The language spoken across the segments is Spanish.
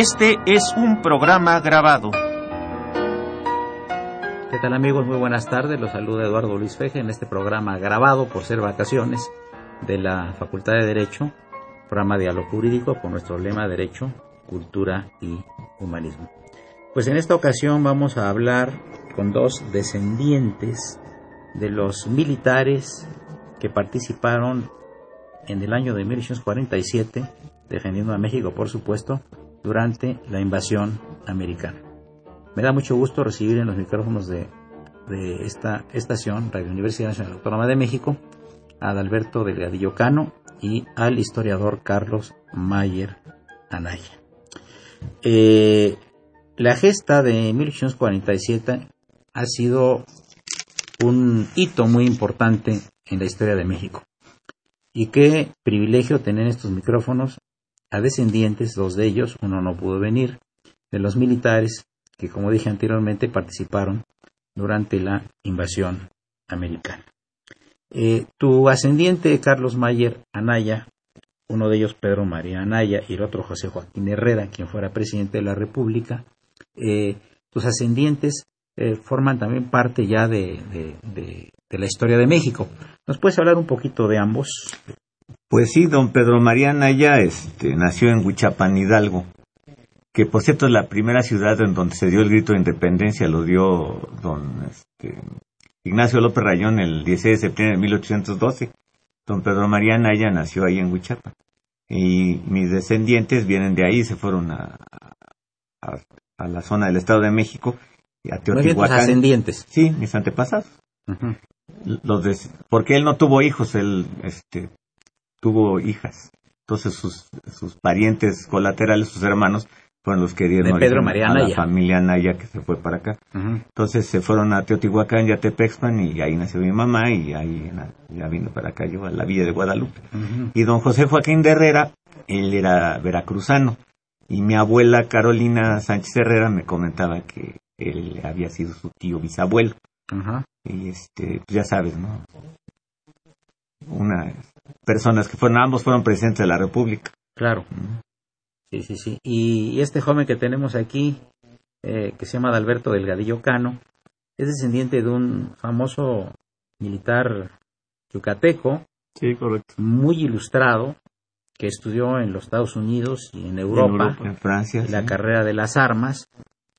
Este es un programa grabado. ¿Qué tal amigos? Muy buenas tardes. Los saluda Eduardo Luis Feje en este programa grabado por ser vacaciones de la Facultad de Derecho, programa Diálogo Jurídico con nuestro lema Derecho, Cultura y Humanismo. Pues en esta ocasión vamos a hablar con dos descendientes de los militares que participaron en el año de 1847, defendiendo a México por supuesto, durante la invasión americana. Me da mucho gusto recibir en los micrófonos de, esta estación, Radio Universidad Nacional Autónoma de México, a Adalberto Delgadillo Cano y al historiador Carlos Mayer Anaya. Eh, la gesta de 1847 ha sido un hito muy importante en la historia de México. Y qué privilegio tener estos micrófonos a descendientes, dos de ellos, uno no pudo venir, de los militares que, como dije anteriormente, participaron durante la invasión americana. Eh, tu ascendiente, Carlos Mayer Anaya, uno de ellos Pedro María Anaya y el otro José Joaquín Herrera, quien fuera presidente de la República, eh, tus ascendientes eh, forman también parte ya de, de, la historia de México. ¿Nos puedes hablar un poquito de ambos? Pues sí, don Pedro María Naya este, nació en Huichapan, Hidalgo, que por cierto es la primera ciudad en donde se dio el grito de independencia, lo dio don este, Ignacio López Rayón el 16 de septiembre de 1812. Don Pedro María Naya nació ahí en Huichapan. Y mis descendientes vienen de ahí, se fueron a, a, la zona del Estado de México, a Teotihuacán. ascendientes? Sí, mis antepasados. Los porque él no tuvo hijos, él este, tuvo hijas. Entonces sus, sus parientes colaterales, sus hermanos, fueron los que dieron Pedro María a la familia Naya que se fue para acá. Entonces se fueron a Teotihuacán y a Tepexpan y ahí nació mi mamá y ahí ya vino para acá yo a la villa de Guadalupe. Y don José Joaquín de Herrera, él era veracruzano y mi abuela Carolina Sánchez Herrera me comentaba que él había sido su tío bisabuelo. Y este, pues ya sabes, ¿no? Una personas que fueron, ambos fueron presidentes de la República. Claro. Sí, sí, sí. Y este joven que tenemos aquí, eh, que se llama Alberto Delgadillo Cano, es descendiente de un famoso militar yucateco. Sí, correcto. Muy ilustrado, que estudió en los Estados Unidos y en Europa, en, Francia, la carrera de las armas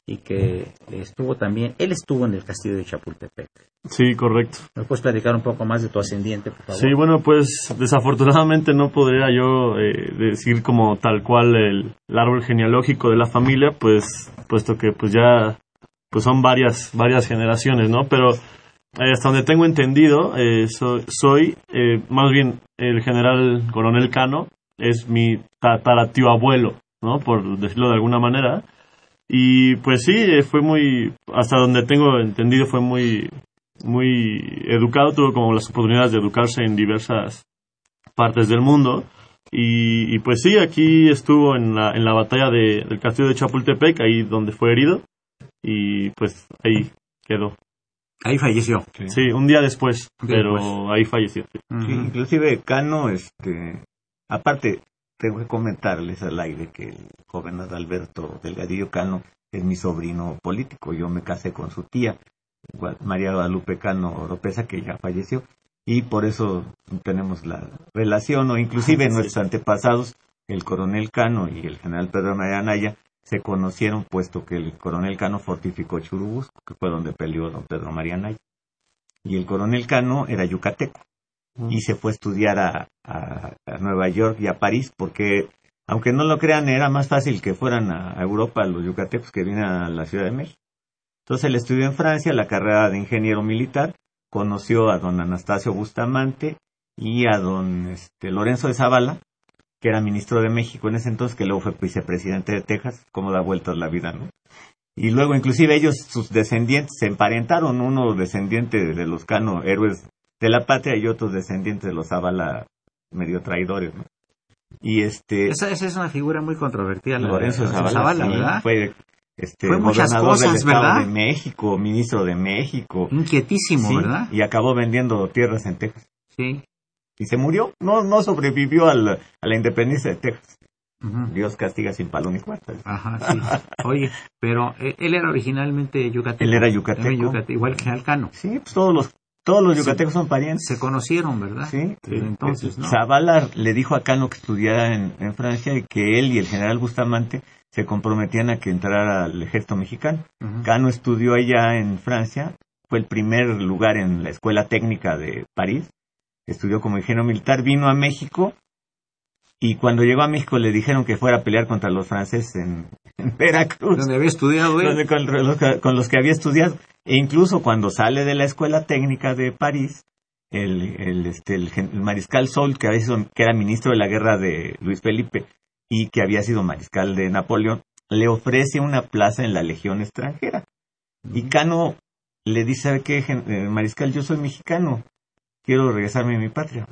y que estuvo también, él estuvo en el castillo de Chapultepec. Sí, correcto. ¿Me puedes platicar un poco más de tu ascendiente, por favor? Sí, bueno, pues desafortunadamente no podría yo eh, decir como tal cual el, árbol genealógico de la familia, pues puesto que pues ya pues son varias varias generaciones, ¿no? Pero eh, hasta donde tengo entendido, eh, soy más bien el general coronel Cano es mi tataratio abuelo, ¿no? Por decirlo de alguna manera y pues sí, eh, fue muy, hasta donde tengo entendido, fue muy, muy educado, tuvo como las oportunidades de educarse en diversas partes del mundo. Y, pues sí, aquí estuvo en la, en la batalla de, del castillo de Chapultepec, ahí donde fue herido. Y pues ahí quedó. Ahí falleció. Sí, un día después, pero ahí falleció. Sí. inclusive Cano, este, aparte, tengo que comentarles al aire que el joven Adalberto Delgadillo Cano es mi sobrino político. Yo me casé con su tía. María Guadalupe Cano Oropesa, que ya falleció, y por eso tenemos la relación, o inclusive nuestros antepasados, el coronel Cano y el general Pedro María Anaya, se conocieron puesto que el coronel Cano fortificó Churubusco, que fue donde peleó don Pedro María Anaya. Y el coronel Cano era yucateco y se fue a estudiar a, Nueva York y a París porque, aunque no lo crean, era más fácil que fueran a Europa los yucatecos que vinieran a la Ciudad de México. Entonces él estudió en Francia la carrera de ingeniero militar, conoció a don Anastasio Bustamante y a don este, Lorenzo de Zavala, que era ministro de México en ese entonces, que luego fue vicepresidente de Texas, cómo da vueltas la vida, ¿no? Y luego inclusive ellos, sus descendientes, se emparentaron, uno descendiente de los Cano, héroes de la patria, y otros descendientes de los Zavala, medio traidores, ¿no? Y este... Esa, es una figura muy controvertida. Lorenzo Zavala, ¿verdad? Fue este, fue muchas cosas, ¿verdad? de México, ministro de México. Inquietísimo, ¿verdad? Y acabó vendiendo tierras en Texas. Sí. Y se murió, no, no sobrevivió a la independencia de Texas. Dios castiga sin palo ni cuarta. Ajá, sí. Oye, pero eh, él era originalmente yucateco. Él era yucateco. igual que Alcano. Sí, pues todos los todos los yucatecos son parientes. Se conocieron, ¿verdad? Sí. entonces, ¿no? Zavala le dijo a Cano que estudiara en, en, Francia y que él y el general Bustamante se comprometían a que entrara al ejército mexicano. Cano estudió allá en Francia, fue el primer lugar en la escuela técnica de París, estudió como ingeniero militar, vino a México y cuando llegó a México le dijeron que fuera a pelear contra los franceses en, Veracruz. Donde había estudiado con, los, que había estudiado. E incluso cuando sale de la escuela técnica de París, el, el, este, el, mariscal Sol, que, había sido, que era ministro de la guerra de Luis Felipe y que había sido mariscal de Napoleón, le ofrece una plaza en la legión extranjera. Y Cano le dice, ¿sabe qué, eh, mariscal? Yo soy mexicano, quiero regresarme a mi patria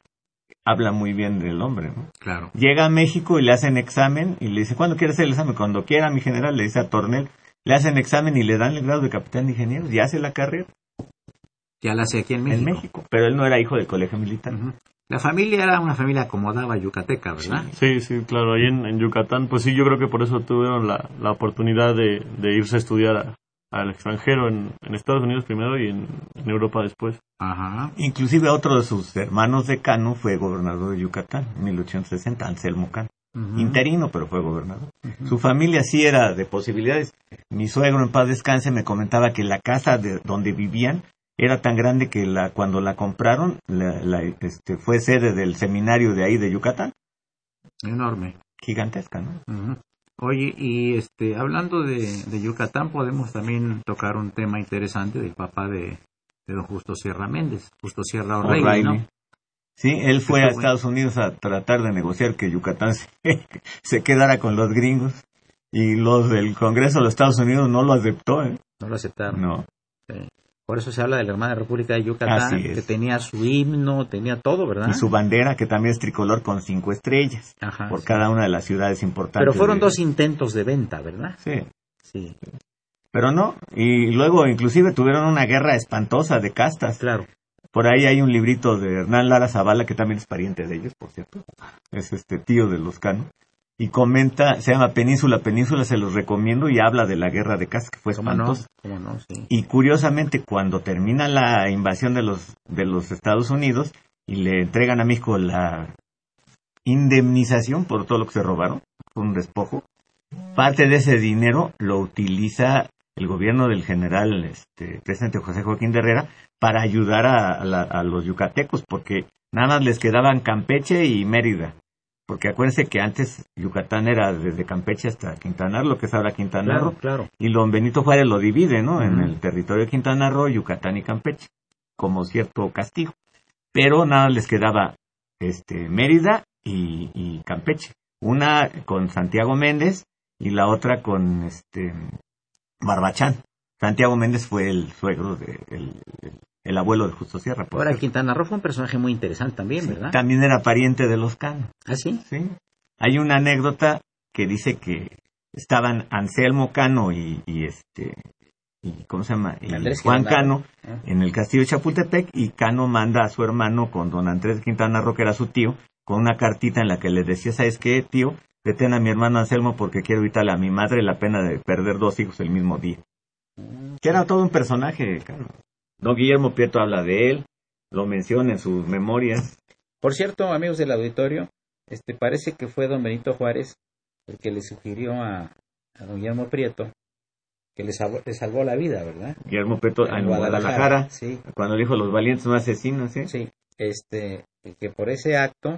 habla muy bien del hombre, ¿no? Claro. Llega a México y le hacen examen y le dice, ¿cuándo quiere hacer el examen? Cuando quiera, mi general, le dice a Tornel, le hacen examen y le dan el grado de capitán de ingenieros y hace la carrera. Ya la hace aquí en México. En México, pero él no era hijo del colegio militar. La familia era una familia acomodada yucateca, ¿verdad? Sí, sí, claro. Ahí en, Yucatán, pues sí, yo creo que por eso tuvieron la, la oportunidad de, de irse a estudiar a, al extranjero en, Estados Unidos primero y en, Europa después. Ajá. Inclusive otro de sus hermanos de Cano fue gobernador de Yucatán en 1860, Anselmo Cano. Interino, pero fue gobernador. Su familia sí era de posibilidades. Mi suegro en paz descanse me comentaba que la casa de donde vivían era tan grande que la, cuando la compraron la, este, fue sede del seminario de ahí de Yucatán. Enorme. Gigantesca, ¿no? Oye, y este, hablando de, Yucatán, podemos también tocar un tema interesante del papá de, don Justo Sierra Méndez, Justo Sierra O'Reilly, ¿no? Sí, él fue a Estados Unidos a tratar de negociar que Yucatán se, quedara con los gringos y los del Congreso de los Estados Unidos no lo aceptó, ¿eh? No lo aceptaron. No. Por eso se habla de la hermana República de Yucatán, que tenía su himno, tenía todo, ¿verdad? Y su bandera, que también es tricolor con cinco estrellas, por cada una de las ciudades importantes. Pero fueron dos intentos de venta, ¿verdad? Sí. Sí. Pero no, y luego inclusive tuvieron una guerra espantosa de castas. Claro. Por ahí hay un librito de Hernán Lara Zavala, que también es pariente de ellos, por cierto. Es este tío de los canos y comenta, se llama Península, Península, se los recomiendo y habla de la guerra de Casas, que fue espantosa. Y curiosamente, cuando termina la invasión de los, de los Estados Unidos y le entregan a México la indemnización por todo lo que se robaron, un despojo, parte de ese dinero lo utiliza el gobierno del general este, presidente José Joaquín de Herrera para ayudar a, a los yucatecos, porque nada más les quedaban Campeche y Mérida porque acuérdense que antes Yucatán era desde Campeche hasta Quintana Roo, lo que es ahora Quintana Roo. Claro, Y don Benito Juárez lo divide, ¿no? En el territorio de Quintana Roo, Yucatán y Campeche, como cierto castigo. Pero nada les quedaba este Mérida y, Campeche. Una con Santiago Méndez y la otra con este Barbachán. Santiago Méndez fue el suegro de el abuelo de Justo Sierra. Ahora, Quintana Roo fue un personaje muy interesante también, ¿verdad? También era pariente de los Cano. ¿Ah, sí? Sí. Hay una anécdota que dice que estaban Anselmo Cano y, este y cómo se llama y Juan Cano ah. en el castillo de Chapultepec y Cano manda a su hermano con don Andrés Quintana Roo que era su tío con una cartita en la que le decía sabes qué tío detén a mi hermano Anselmo porque quiero evitarle a mi madre la pena de perder dos hijos el mismo día que era todo un personaje claro. Don Guillermo Prieto habla de él, lo menciona en sus memorias. Por cierto, amigos del auditorio, este parece que fue don Benito Juárez el que le sugirió a, don Guillermo Prieto que le salvó, la vida, ¿verdad? Guillermo Prieto en, Guadalajara, sí. cuando dijo los valientes no asesinos, ¿sí? Sí, este, que por ese acto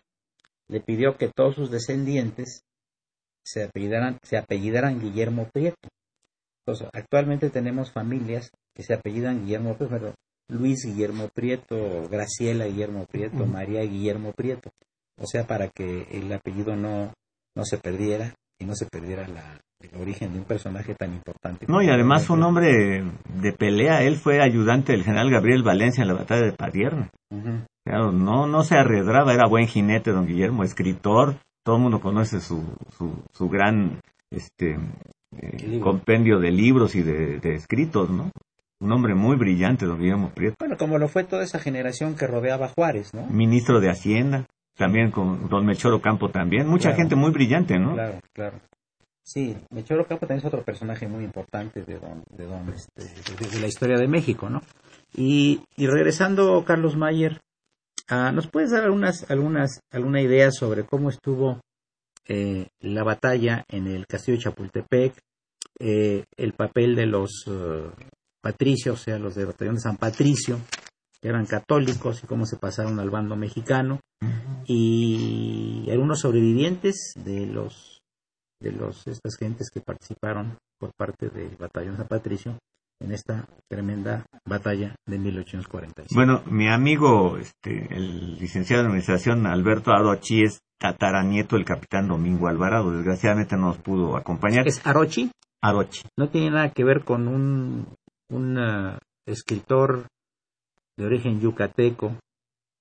le pidió que todos sus descendientes se apellidaran, se apellidaran Guillermo Prieto. Entonces, actualmente tenemos familias que se apellidan Guillermo Prieto, Luis Guillermo Prieto, Graciela Guillermo Prieto, María Guillermo Prieto. O sea, para que el apellido no, no se perdiera y no se perdiera la, el origen de un personaje tan importante. No, y además fue un hombre de pelea. Él fue ayudante del general Gabriel Valencia en la batalla de Padierna. no, no se arredraba, era buen jinete, don Guillermo, escritor. Todo el mundo conoce su, su, su gran este, eh, compendio de libros y de, de, escritos, ¿no? Un hombre muy brillante, don Guillermo Prieto. Bueno, como lo fue toda esa generación que rodeaba a Juárez, ¿no? Ministro de Hacienda, también con don Melchor Campo también. Mucha gente muy brillante, ¿no? Claro, claro. Sí, Melchor Campo también es otro personaje muy importante de, don, de, don, este, de, la historia de México, ¿no? Y, y regresando, Carlos Mayer, ah, ¿nos puedes dar algunas, algunas, alguna idea sobre cómo estuvo eh, la batalla en el castillo de Chapultepec, eh, el papel de los eh, patricios, o sea, los de batallón de San Patricio, que eran católicos y cómo se pasaron al bando mexicano, y algunos sobrevivientes de los de los estas gentes que participaron por parte del batallón San Patricio en esta tremenda batalla de 1845. Bueno, mi amigo, este, el licenciado de administración Alberto Arochi es tataranieto del capitán Domingo Alvarado. Desgraciadamente no nos pudo acompañar. ¿Es Arochi? Arochi. No tiene nada que ver con un, un uh, escritor de origen yucateco,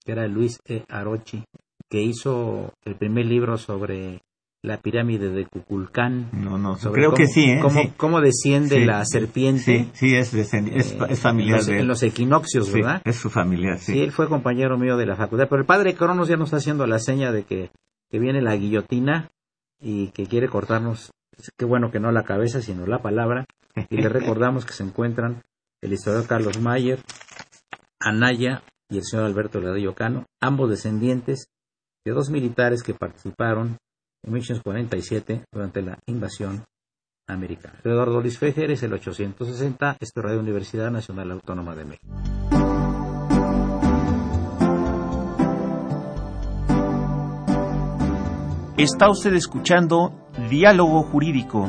que era Luis E. Arochi, que hizo el primer libro sobre la pirámide de Cuculcán. No, no, creo que sí, ¿eh? Cómo, desciende la serpiente. Sí, sí es, es, eh, familiar en los, equinoccios, ¿verdad? es su familiar, sí. Sí, él fue compañero mío de la facultad. Pero el padre Cronos ya nos está haciendo la seña de que, que viene la guillotina y que quiere cortarnos, qué bueno que no la cabeza, sino la palabra. Y le recordamos que se encuentran el historiador Carlos Mayer, Anaya y el señor Alberto Ladrillo Cano, ambos descendientes de dos militares que participaron en 1847 durante la invasión americana. Eduardo Luis Fejer es el 860, esto es Radio Universidad Nacional Autónoma de México. Está usted escuchando Diálogo Jurídico,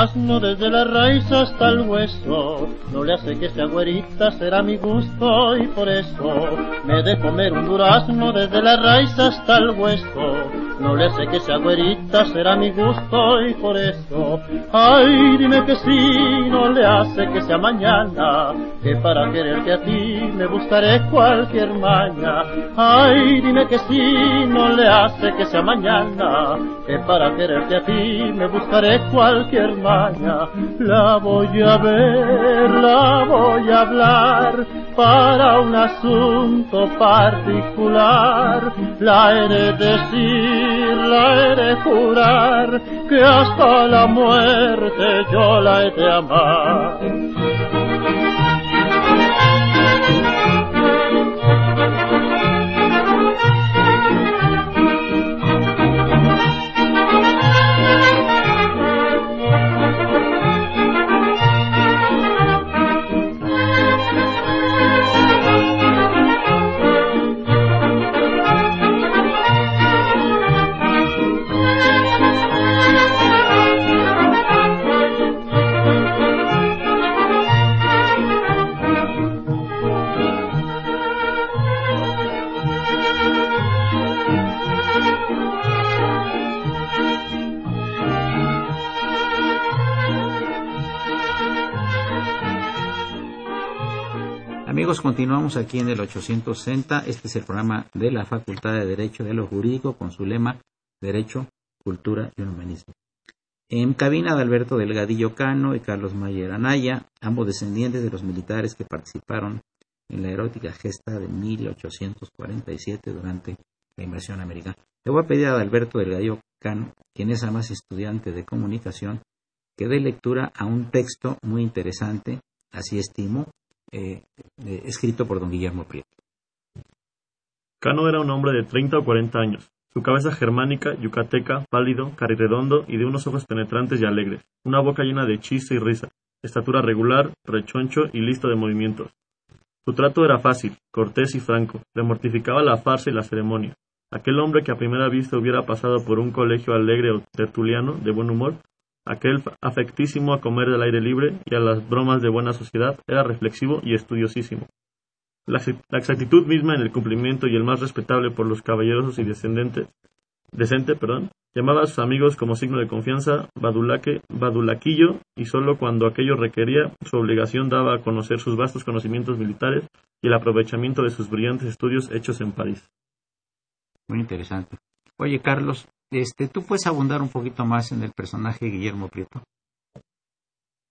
Durazno desde la raíz hasta el hueso. No le hace que sea güerita, será mi gusto y por eso me de comer un durazno desde la raíz hasta el hueso. No le hace que sea güerita, será mi gusto y por eso. Ay, dime que sí, no le hace que sea mañana, que para quererte a ti me buscaré cualquier maña. Ay, dime que sí, no le hace que sea mañana, que para quererte a ti me buscaré cualquier maña. La voy a ver, la voy a hablar para un asunto particular. La he de decir, la he de jurar, que hasta la muerte yo la he de amar. Amigos, continuamos aquí en el 860. Este es el programa de la Facultad de Derecho de lo Jurídico con su lema Derecho, Cultura y Humanismo. En cabina de Alberto Delgadillo Cano y Carlos Mayer Anaya, ambos descendientes de los militares que participaron en la erótica gesta de 1847 durante la invasión americana. Le voy a pedir a Alberto Delgadillo Cano, quien es además estudiante de comunicación, que dé lectura a un texto muy interesante, así estimo, eh, eh, escrito por don Guillermo Prieto. Cano era un hombre de 30 o 40 años, su cabeza germánica, yucateca, pálido, carirredondo y de unos ojos penetrantes y alegres, una boca llena de chiste y risa, estatura regular, rechoncho y listo de movimientos. Su trato era fácil, cortés y franco, le mortificaba la farsa y la ceremonia. Aquel hombre que a primera vista hubiera pasado por un colegio alegre o tertuliano, de buen humor, aquel afectísimo a comer del aire libre y a las bromas de buena sociedad, era reflexivo y estudiosísimo. La, exactitud misma en el cumplimiento y el más respetable por los caballerosos y descendentes, decente, perdón, llamaba a sus amigos como signo de confianza badulaque, badulaquillo, y sólo cuando aquello requería su obligación daba a conocer sus vastos conocimientos militares y el aprovechamiento de sus brillantes estudios hechos en París. Muy interesante. Oye, Carlos, este, ¿tú puedes abundar un poquito más en el personaje de Guillermo Prieto?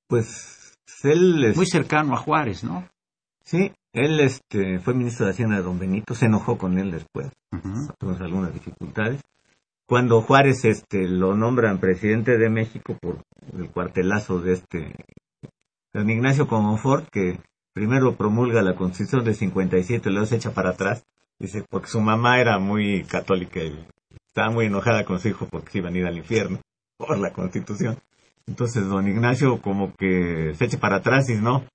Pues él es... Muy cercano a Juárez, ¿no? Sí, él este, fue ministro de Hacienda de Don Benito, se enojó con él después, uh algunas dificultades. Cuando Juárez este, lo nombran presidente de México por el cuartelazo de este Don Ignacio Comonfort, que primero promulga la Constitución de 57 y luego se echa para atrás, dice, porque su mamá era muy católica y estaba muy enojada con su hijo porque se iban a ir al infierno por la Constitución. Entonces don Ignacio como que se echa para atrás y no,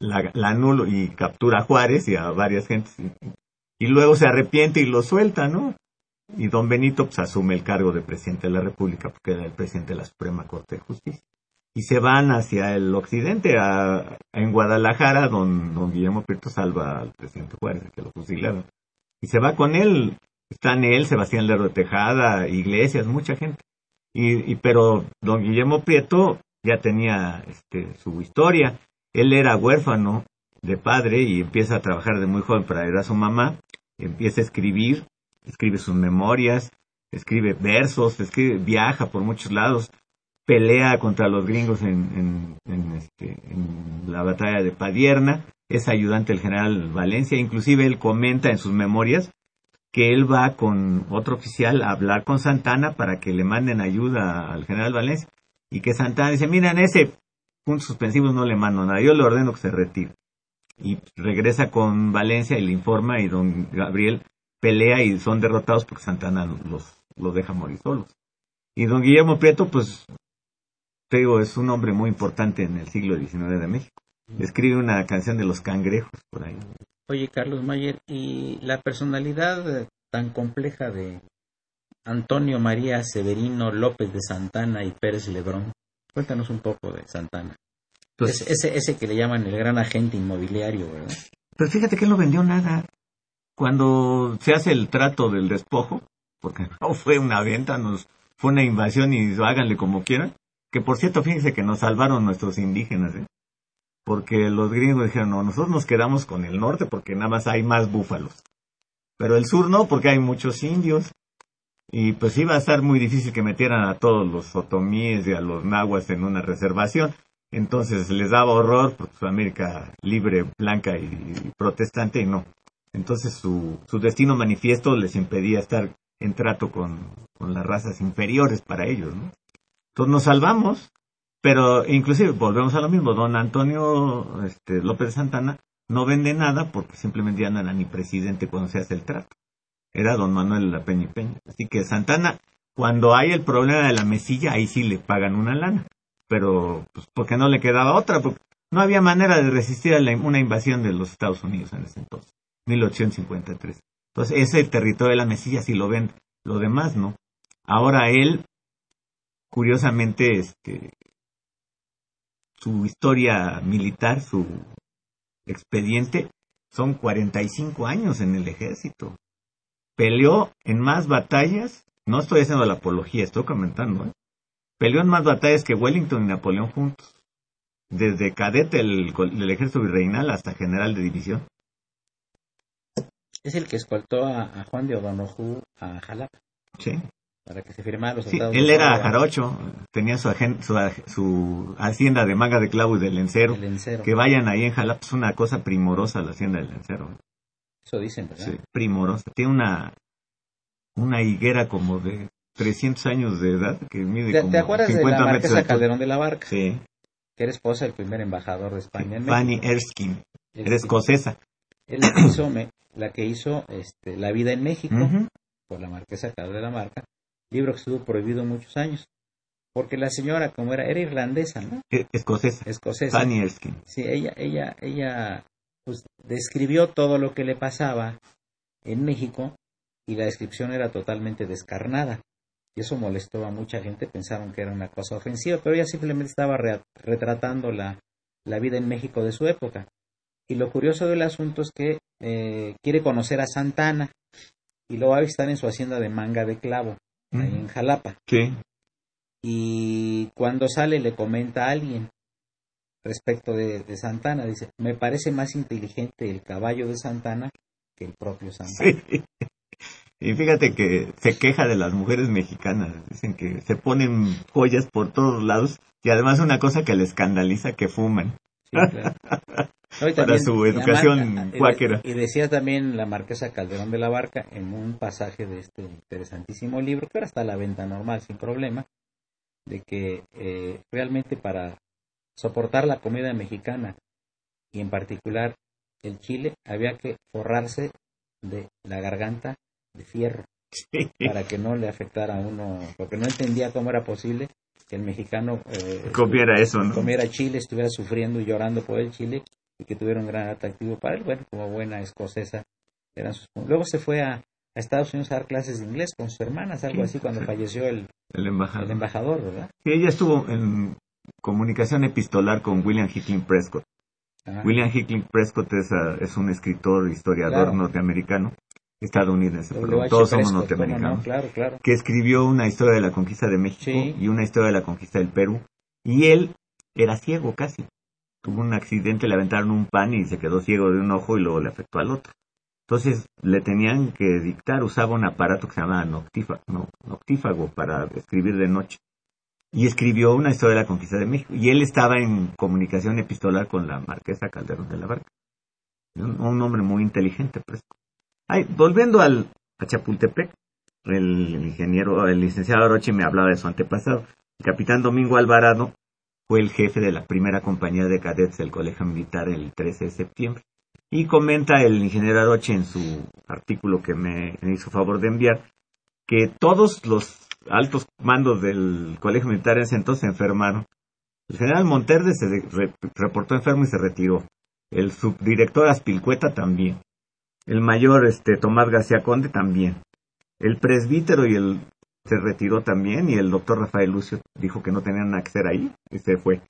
la, la anulo y captura a Juárez y a varias gentes. Y, luego se arrepiente y lo suelta, ¿no? Y don Benito pues asume el cargo de presidente de la República porque era el presidente de la Suprema Corte de Justicia. Y se van hacia el occidente, a, en Guadalajara, don, don Guillermo Prieto salva al presidente Juárez, que lo fusilaron. Y se va con él, están él, Sebastián Lerdo Tejada, Iglesias, mucha gente. Y, y, pero don Guillermo Prieto ya tenía este, su historia él era huérfano de padre y empieza a trabajar de muy joven para ayudar a su mamá, empieza a escribir, escribe sus memorias, escribe versos, escribe, viaja por muchos lados, pelea contra los gringos en, este, en la batalla de Padierna, es ayudante del general Valencia, inclusive él comenta en sus memorias que él va con otro oficial a hablar con Santana para que le manden ayuda al general Valencia y que Santana dice, miren, ese puntos suspensivos no le mando nada, yo le ordeno que se retire. Y regresa con Valencia y le informa y don Gabriel pelea y son derrotados porque Santana los, los deja morir solos. Y don Guillermo Prieto, pues, te digo, es un hombre muy importante en el siglo XIX de México. Escribe una canción de los cangrejos por ahí. Oye, Carlos Mayer, ¿y la personalidad tan compleja de Antonio María Severino López de Santana y Pérez Lebrón? Cuéntanos un poco de Santana. Pues, ese, ese que le llaman el gran agente inmobiliario, ¿verdad? Pues fíjate que él no vendió nada. Cuando se hace el trato del despojo, porque no fue una venta, nos fue una invasión y háganle como quieran. Que por cierto, fíjense que nos salvaron nuestros indígenas, ¿eh? Porque los gringos dijeron, no, nosotros nos quedamos con el norte porque nada más hay más búfalos. Pero el sur no, porque hay muchos indios y pues iba a estar muy difícil que metieran a todos los otomíes y a los nahuas en una reservación. Entonces les daba horror porque su América libre, blanca y, protestante y no. Entonces su, su destino manifiesto les impedía estar en trato con, con las razas inferiores para ellos, ¿no? Entonces nos salvamos, pero inclusive volvemos a lo mismo, don Antonio este, López Santana no vende nada porque simplemente ya no era ni presidente cuando se hace el trato era don Manuel La Peña y Peña. Así que Santana, cuando hay el problema de la mesilla, ahí sí le pagan una lana. Pero, pues, porque no le quedaba otra, porque no había manera de resistir a una invasión de los Estados Unidos en ese entonces, 1853. Entonces, ese territorio de la mesilla sí lo ven, lo demás no. Ahora él, curiosamente, este, su historia militar, su expediente, son 45 años en el ejército peleó en más batallas, no estoy haciendo la apología, estoy comentando, ¿eh? peleó en más batallas que Wellington y Napoleón juntos. desde cadete del, del ejército virreinal hasta general de división. Es el que escoltó a, a Juan de O'Donoghue a Jalapa Sí. Para que se firmara los Sí, él de era jarocho, tenía su, agen- su, su hacienda de manga de clavo y del lencero. el encero. Que vayan ahí en Jalapa, es una cosa primorosa la hacienda del lencero. Eso dicen, ¿verdad? Sí, primorosa. Tiene una, una higuera como de 300 años de edad que mide ¿Te, como te acuerdas de 50 la metros de marquesa altura. Calderón de la Barca? Sí, Que era esposa del primer embajador de España en Fanny. Erskine, era escocesa. él la que hizo, la que hizo este, La vida en México, Ujú. por la marquesa Calderón de la Barca, libro que estuvo prohibido muchos años. Porque la señora, como era, era irlandesa, ¿no? Escocesa, Escocesa. Fanny Erskine. Sí, ella, ella, ella pues, describió todo lo que le pasaba en México y la descripción era totalmente descarnada. Y eso molestó a mucha gente, pensaron que era una cosa ofensiva, pero ella simplemente estaba re- retratando la, la vida en México de su época. Y lo curioso del asunto es que eh, quiere conocer a Santana y lo va a visitar en su hacienda de manga de clavo, ahí en Jalapa Sí, y cuando sale le comenta a alguien respecto de, de Santana, dice, me parece más inteligente el caballo de Santana que el propio Santana. sí. Y fíjate que se queja de las mujeres mexicanas. Dicen que se ponen joyas por todos lados y además una cosa que le escandaliza que fuman. Sí, claro. No, Para su educación cuáquera. Y decía también la marquesa Calderón de la Barca en un pasaje de este interesantísimo libro, que ahora está a la venta normal sin problema, de que eh, realmente para soportar la comida mexicana y en particular el chile había que forrarse de la garganta de fierro Sí. para que no le afectara a uno, porque no entendía cómo era posible que el mexicano eh, Comiera eso, ¿no? comiera chile, estuviera sufriendo y llorando por el chile y que tuviera un gran atractivo para él. Bueno, como buena escocesa, eran sus... Luego se fue a, a Estados Unidos a dar clases de inglés con sus hermanas, algo así, cuando falleció el, El embajador. el embajador, ¿verdad? Sí, ella estuvo en comunicación epistolar con William Hickling Prescott. William Hickling Prescott es, ah, es un escritor, historiador Claro. norteamericano, estadounidense, perdón, todos somos Prescott, ¿cómo norteamericanos, no? Claro, claro. que escribió una historia de la conquista de México Sí. y una historia de la conquista del Perú. Y él era ciego casi. Tuvo un accidente, le aventaron un pan y se quedó ciego de un ojo y luego le afectó al otro. Entonces le tenían que dictar, usaba un aparato que se llamaba noctífago, no, noctífago para escribir de noche. Y escribió una historia de la conquista de México. Y él estaba en comunicación epistolar con la marquesa Calderón de la Barca. Un, un hombre muy inteligente, pues. Volviendo al, a Chapultepec, el ingeniero, el licenciado Aroche me hablaba de su antepasado. El capitán Domingo Alvarado fue el jefe de la primera compañía de cadetes del Colegio Militar el 13 de septiembre. Y comenta el ingeniero Aroche en su artículo que me hizo favor de enviar que todos los altos mandos del Colegio Militar en ese entonces enfermaron. El general Monterde se reportó enfermo y se retiró. El subdirector Aspilcueta también. El mayor este, Tomás García Conde también. El presbítero y el se retiró también y el doctor Rafael Lucio dijo que no tenían nada que hacer ahí y se fue.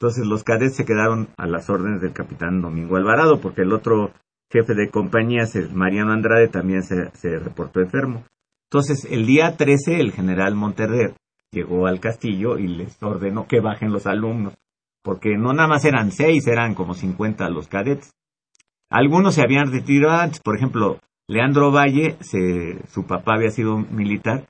Entonces los cadetes se quedaron a las órdenes del capitán Domingo Alvarado porque el otro jefe de compañías, el Mariano Andrade, también se, se reportó enfermo. Entonces el día 13 el general Monterrer llegó al castillo y les ordenó que bajen los alumnos porque no nada más eran seis, eran como 50 los cadetes. Algunos se habían retirado antes, por ejemplo, Leandro Valle, se, su papá había sido militar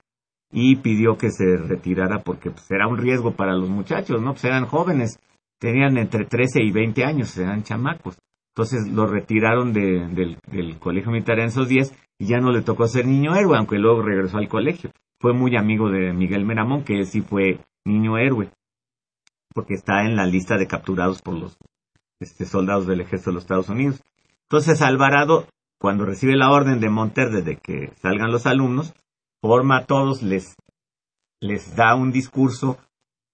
y pidió que se retirara porque pues, era un riesgo para los muchachos, ¿no? Pues eran jóvenes, tenían entre 13 y 20 años, eran chamacos. Entonces lo retiraron de- del, colegio militar en esos días y ya no le tocó ser niño héroe, aunque luego regresó al colegio. Fue muy amigo de Miguel Meramón, que sí fue niño héroe, porque está en la lista de capturados por los este, soldados del ejército de los Estados Unidos. Entonces Alvarado, cuando recibe la orden de Monterde de que salgan los alumnos, forma a todos, les, les da un discurso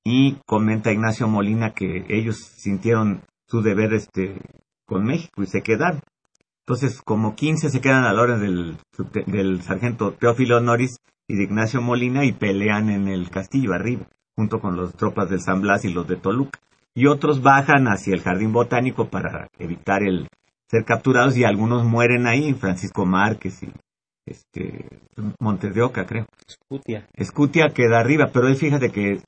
y comenta Ignacio Molina que ellos sintieron su deber este, con México y se quedaron. Entonces, como 15 se quedan a la orden del, sargento Teófilo Noris y de Ignacio Molina y pelean en el castillo arriba, junto con las tropas del San Blas y los de Toluca. Y otros bajan hacia el jardín botánico para evitar el ser capturados y algunos mueren ahí, Francisco Márquez y este Montes de Oca, creo. Escutia. Escutia queda arriba, pero él fíjate que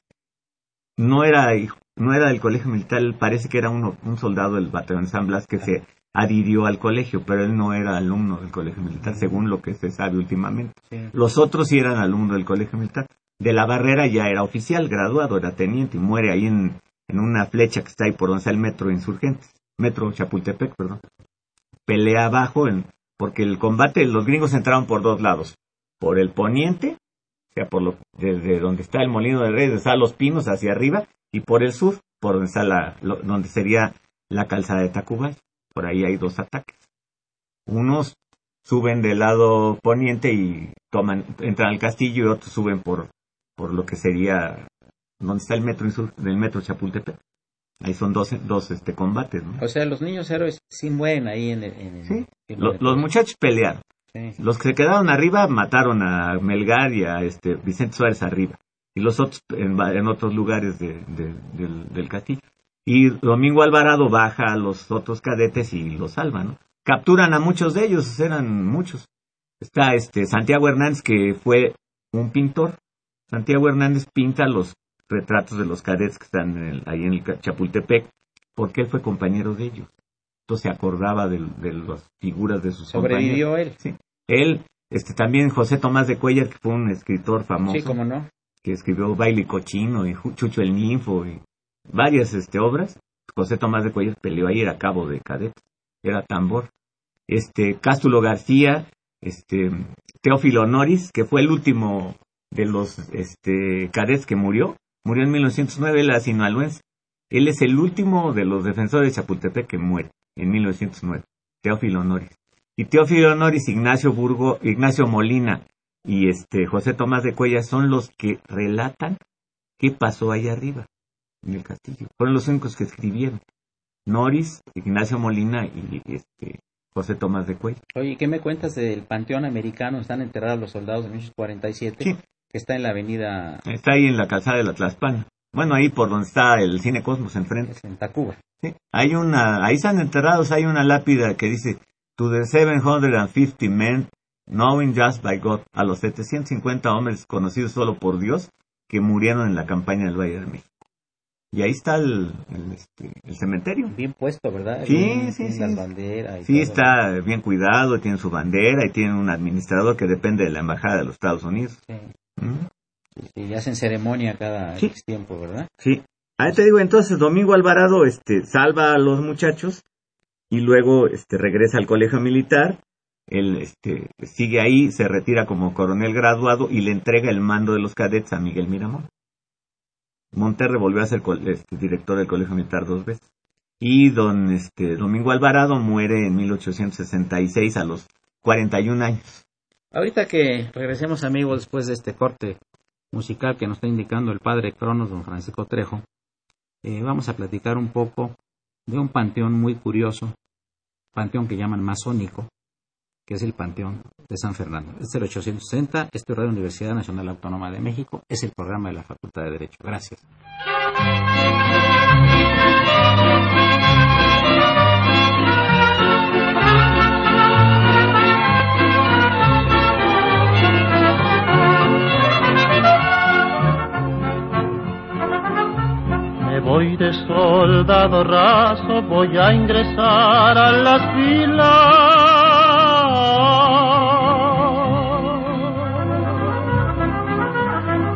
no era no era del colegio militar, parece que era uno, un soldado del batallón San Blas que se adhirió al colegio, pero él no era alumno del colegio militar, según lo que se sabe últimamente. Los otros sí eran alumnos del colegio militar. De la barrera ya era oficial, graduado, era teniente y muere ahí en, en una flecha que está ahí por donde está el metro Insurgentes, metro Chapultepec, perdón. Pelea abajo, en, porque el combate, los gringos entraron por dos lados, por el poniente, o sea, por lo, desde donde está el molino de rey, donde están los pinos hacia arriba, y por el sur, por donde está la, donde sería la calzada de Tacubay. Por ahí hay dos ataques. Unos suben del lado poniente y toman, entran al castillo y otros suben por, por lo que sería donde está el metro del metro Chapultepec. Ahí son dos, dos este, combates. O sea, los niños héroes sí mueren ahí en el... sí. los muchachos pelearon. Los que se quedaron arriba mataron a Melgar y a este, Vicente Suárez arriba. Y los otros en, otros lugares de, del, del castillo. Y Domingo Alvarado baja a los otros cadetes y los salva, ¿no? Capturan a muchos de ellos, eran muchos. Está este Santiago Hernández, que fue un pintor. Santiago Hernández pinta los retratos de los cadetes que están ahí en el Chapultepec, porque él fue compañero de ellos. Entonces se acordaba de, las figuras de sus ¿Sobrevivió él? Sí. Él, este, también José Tomás de Cuellar, que fue un escritor famoso. Sí, cómo no. Que escribió Baile Cochino y Chucho el Ninfo y varias este, obras. José Tomás de Cuellar peleó ahí, era cabo de cadete, era tambor. Este, Cástulo García, este, Teófilo Noris, que fue el último de los este, cadetes que murió, murió en 1909, él era sinaloense. Él es el último de los defensores de Chapultepec que muere en 1909, Teófilo Noris. Y Teófilo Noris, Ignacio Burgo, Ignacio Molina y este José Tomás de Cuellar son los que relatan qué pasó allá arriba en el castillo. Fueron los únicos que escribieron. Noris, Ignacio Molina y este José Tomás de Cuello. Oye, ¿qué me cuentas del Panteón Americano? Están enterrados los soldados de 1947. Sí. Que está en la avenida... Está ahí en la calzada de la Tlaspana. Bueno, ahí por donde está el Cine Cosmos enfrente. en Tacuba. Sí. Hay una... Ahí están enterrados, hay una lápida que dice... To the 750 men, knowing just by God. A los 750 hombres conocidos solo por Dios que murieron en la campaña del Valle de México. Y ahí está el, este, el, cementerio. Bien puesto, ¿verdad? Sí, sí, sí. Las banderas. sí, está bien cuidado, tiene su bandera y tiene un administrador que depende de la Embajada de los Estados Unidos. Sí. Y hacen ceremonia cada tiempo, ¿verdad? Sí. Ahí te digo, entonces Domingo Alvarado este, salva a los muchachos y luego este, regresa al colegio militar. Él este, sigue ahí, se retira como coronel graduado y le entrega el mando de los cadetes a Miguel Miramón. Monterrey volvió a ser este, director del Colegio Militar dos veces. Y don este, Domingo Alvarado muere en 1866 a los 41 años. Ahorita que regresemos amigos después de este corte musical que nos está indicando el padre Cronos, don Francisco Trejo, eh, vamos a platicar un poco de un panteón muy curioso, panteón que llaman masónico, que es el Panteón de San Fernando. Es el 860, este es Radio Universidad Nacional Autónoma de México, es el programa de la Facultad de Derecho. Gracias. Voy de soldado raso, voy a ingresar a las filas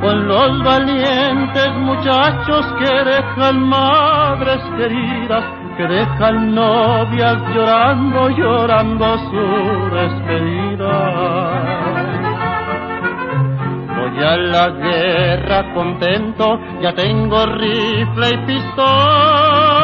con los valientes muchachos que dejan madres queridas, que dejan novias llorando, llorando su despedida. Voy a la guerra contento, ya tengo rifle y pistola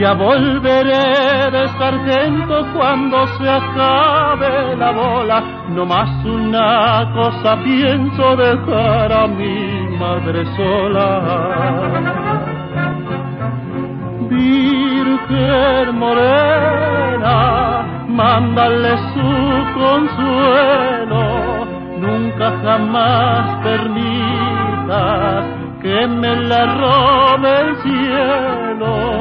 Ya volveré de sargento cuando se acabe la bola. No más una cosa pienso dejar a mi madre sola. Mándale su consuelo. Nunca jamás permitas que me la robe el cielo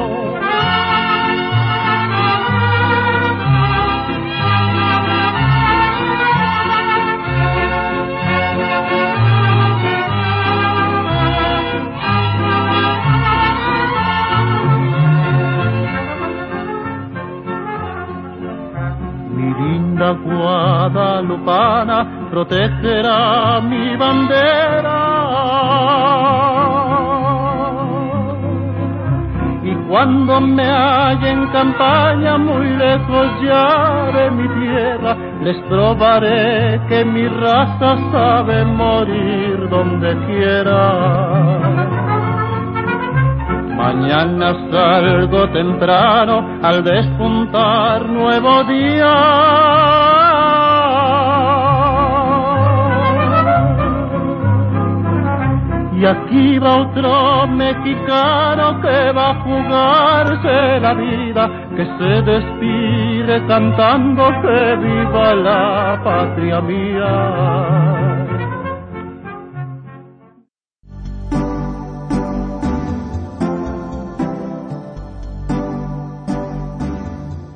guadalupana protegerá mi bandera. Y cuando me halle en campaña muy lejos ya de mi tierra, les probaré que mi raza sabe morir donde quiera. Mañana salgo temprano al despuntar nuevo día. Y aquí va otro mexicano que va a jugarse la vida, que se despide cantando que viva la patria mía.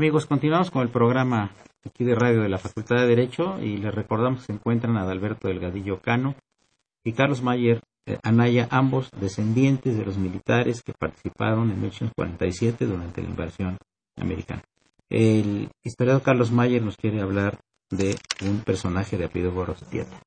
Amigos, continuamos con el programa aquí de radio de la Facultad de Derecho y les recordamos que se encuentran Adalberto Delgadillo Cano y Carlos Mayer eh, Anaya, ambos descendientes de los militares que participaron en 1947 durante la invasión americana. El historiador Carlos Mayer nos quiere hablar de un personaje de apellido Gorostieta.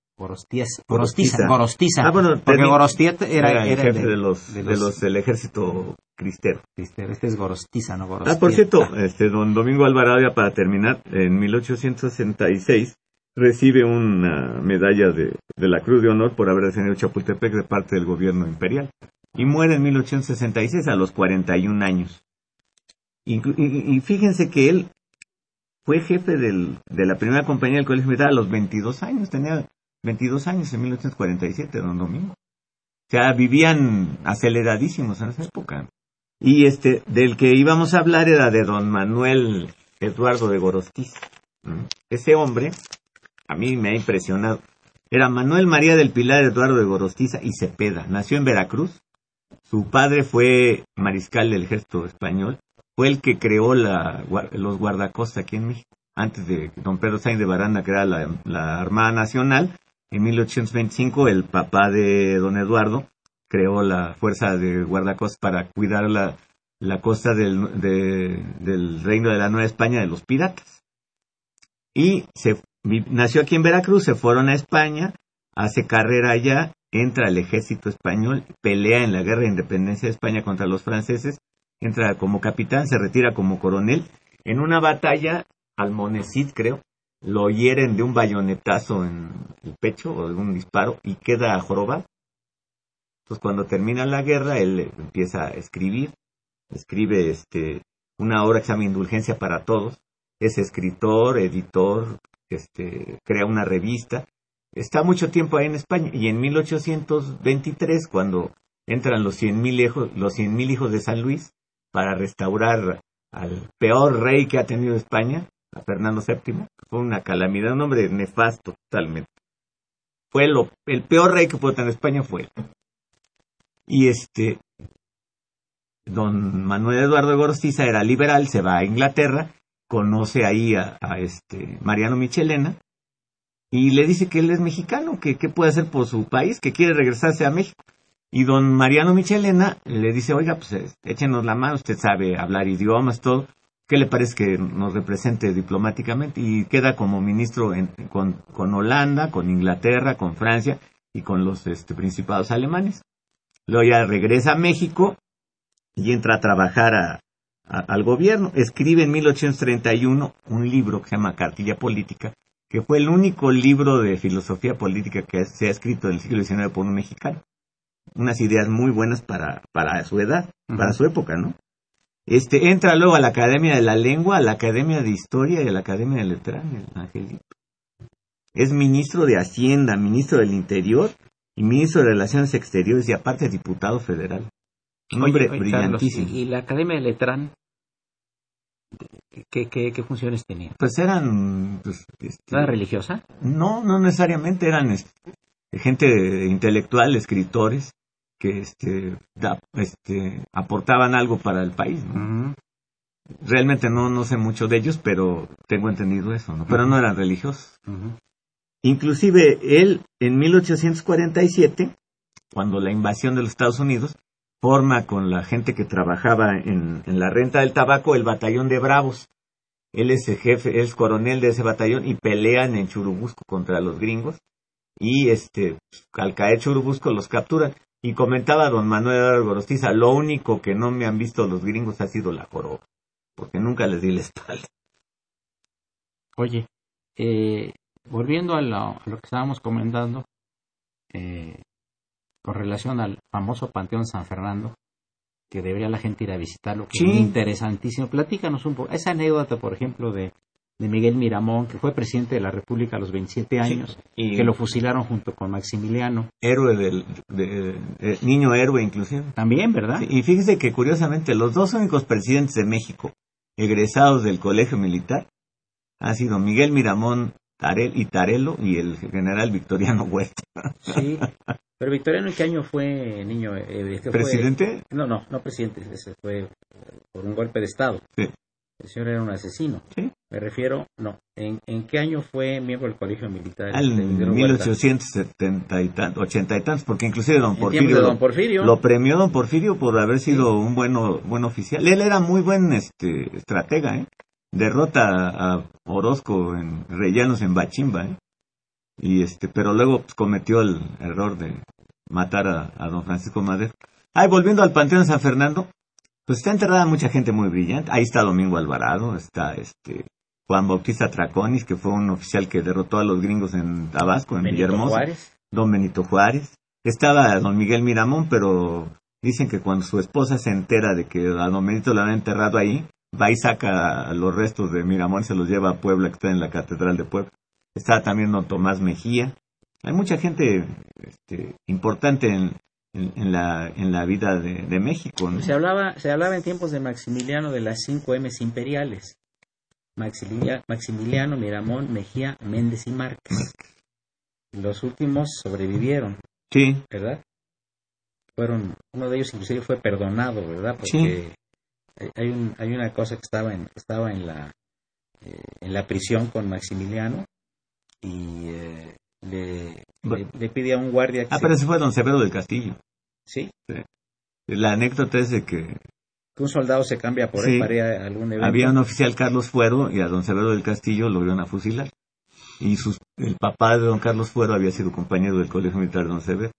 Gorostiza, Gorostiza, Ah, bueno, porque Gorostieta era, Era el jefe de- de los, de de los- los del ejército cristero. Este, este es Gorostiza, no Gorostieta. Ah, por cierto, este don Domingo Alvarado, ya para terminar, en 1866 recibe una medalla de, de la Cruz de Honor por haber defendido Chapultepec de parte del gobierno imperial. Y muere en 1866 a los 41 años. Inclu- y, y fíjense que él fue jefe del- de la primera compañía del Colegio Militar a los 22 años, tenía 22 años en 1847, don Domingo. O sea, vivían aceleradísimos en esa época. Y este, del que íbamos a hablar era de don Manuel Eduardo de Gorostiza. ¿no? Ese hombre, a mí me ha impresionado. Era Manuel María del Pilar Eduardo de Gorostiza y Cepeda. Nació en Veracruz. Su padre fue mariscal del ejército español. Fue el que creó la, los guardacostas aquí en México. Antes de don Pedro Sainz de Baranda crear la, la Armada Nacional, en 1825 el papá de don Eduardo creó la fuerza de guardacostas para cuidar la, la costa del, de- del reino de la Nueva España de los piratas. Y se nació aquí en Veracruz, se fueron a España, hace carrera allá, entra al ejército español, pelea en la guerra de independencia de España contra los franceses, entra como capitán, se retira como coronel. En una batalla, Almonecid creo, lo hieren de un bayonetazo en el pecho o de un disparo y queda jorobado. Entonces cuando termina la guerra, él empieza a escribir, escribe este una obra que se llama Indulgencia para Todos, es escritor, editor, este, crea una revista, está mucho tiempo ahí en España. Y en 1823 cuando entran los 100.000 hijos, los 100.000 hijos de San Luis para restaurar al peor rey que ha tenido España, Fernando VII, fue una calamidad, un hombre nefasto totalmente. Fue lo, el peor rey que pudo tener España fue él. Y este, don Manuel Eduardo de Gorostiza era liberal, se va a Inglaterra, conoce ahí a, este Mariano Michelena y le dice que él es mexicano, que qué puede hacer por su país, que quiere regresarse a México. Y don Mariano Michelena le dice, oiga, pues échenos la mano, usted sabe hablar idiomas, todo. ¿Qué le parece que nos represente diplomáticamente? Y queda como ministro en- con, con Holanda, con Inglaterra, con Francia y con los este, principados alemanes. Luego ya regresa a México y entra a trabajar a- a- al gobierno. Escribe en 1831 un libro que se llama Cartilla Política, que fue el único libro de filosofía política que se ha escrito en el siglo XIX por un mexicano. Unas ideas muy buenas para, para su edad, para su época, ¿no? Este, entra luego a la Academia de la Lengua, a la Academia de Historia y a la Academia de Letras, el Angelito. Es ministro de Hacienda, ministro del Interior y ministro de Relaciones Exteriores y aparte diputado federal. Un hombre oye, brillantísimo. ¿y, y la Academia de Letrán? ¿Qué, qué, qué funciones tenía? Pues eran... Pues, este, ¿Era religiosa? No, no necesariamente eran este, gente intelectual, escritores, que este, da- este, aportaban algo para el país. Realmente no, no sé mucho de ellos, pero tengo entendido eso, ¿no? Pero no eran religiosos. Inclusive él, en 1847, cuando la invasión de los Estados Unidos, forma con la gente que trabajaba en, en la renta del tabaco el batallón de Bravos. Él es el jefe, es coronel de ese batallón y pelean en Churubusco contra los gringos. Y este, al caer Churubusco los capturan. Y comentaba don Manuel Álvaro Gorostiza, lo único que no me han visto los gringos ha sido la joroba, porque nunca les di la espalda. Oye, eh, volviendo a lo, a lo que estábamos comentando, eh, con relación al famoso Panteón San Fernando, que debería la gente ir a visitarlo, que Sí. es interesantísimo. Platícanos un poco, esa anécdota, por ejemplo, de, de Miguel Miramón, que fue presidente de la República a los 27 años, Y que lo fusilaron junto con Maximiliano. héroe del, de- de- niño héroe inclusive. También, ¿verdad? Sí, Y fíjese que curiosamente los dos únicos presidentes de México egresados del colegio militar han sido Miguel Miramón Tarel y Tarelo y el general Victoriano Huerta. Sí. Pero Victoriano, ¿en qué año fue niño? eh, fue- ¿Presidente? No, no, no presidente, ese fue por un golpe de Estado. Sí. El señor era un asesino. Sí. Me refiero, no, ¿en, en qué año fue miembro del Colegio Militar? Huerta? 1870 y tantos, 80 y tantos, porque inclusive don En Porfirio, don Porfirio. lo premió don Porfirio por haber sido un bueno, buen oficial. Él era muy buen este estratega, ¿eh? Derrota a Orozco en Rellanos en Bachimba, ¿eh? Y este, pero luego pues, cometió el error de matar a, a don Francisco Madero. Ay, volviendo al Panteón de San Fernando, pues está enterrada mucha gente muy brillante. Ahí está Domingo Alvarado, está este Juan Bautista Traconis, que fue un oficial que derrotó a los gringos en Tabasco, en Benito Villahermosa Juárez. don Benito Juárez. Estaba don Miguel Miramón, pero dicen que cuando su esposa se entera de que a don Benito lo han enterrado ahí, va y saca los restos de Miramón y se los lleva a Puebla, que está en la Catedral de Puebla. Estaba también don Tomás Mejía. Hay mucha gente este, importante en, en- en la, en la vida de, de México. ¿no? Se hablaba, se hablaba en tiempos de Maximiliano de las cinco M's imperiales. Maximilia- Maximiliano, Miramón, Mejía, Méndez y Márquez. Los últimos sobrevivieron, Sí, ¿verdad? Fueron, uno de ellos inclusive fue perdonado, ¿verdad? Porque Sí. hay, un, hay una cosa que estaba en, estaba en la, eh, en la prisión con Maximiliano y eh, le, Bueno. le, le pide a un guardia que ah, se- pero ese fue don Severo del Castillo. sí, La anécdota es de que que un soldado se cambia por Sí. él para ir a algún evento. Había un oficial Carlos Fuero y a don Severo del Castillo lo iban a fusilar. Y sus, el papá de don Carlos Fuero había sido compañero del colegio militar de don Severo.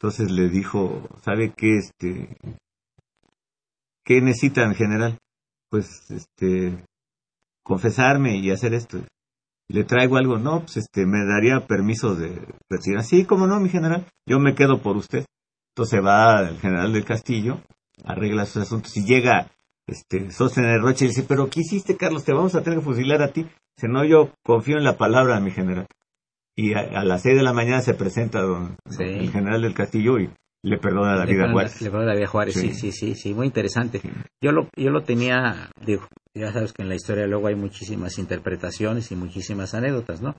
Entonces le dijo, ¿sabe qué, este, qué necesitan, general? Pues, este, confesarme y hacer esto. ¿Le traigo algo? No, pues, este, me daría permiso de retirar. Sí, cómo no, mi general, yo me quedo por usted. Entonces va el general del Castillo, arregla sus asuntos y llega este, Sóstenes Roche y dice, pero ¿qué hiciste, Carlos? Te vamos a tener que fusilar a ti. Dice, no, yo confío en la palabra de mi general. Y a, a las seis de la mañana se presenta don, Sí. el general del Castillo y le perdona la Le vida a Juárez. Le perdona la vida a Juárez, sí, Sí. sí, sí, sí, muy interesante. Yo lo, yo lo tenía, digo, ya sabes que en la historia luego hay muchísimas interpretaciones y muchísimas anécdotas, ¿no?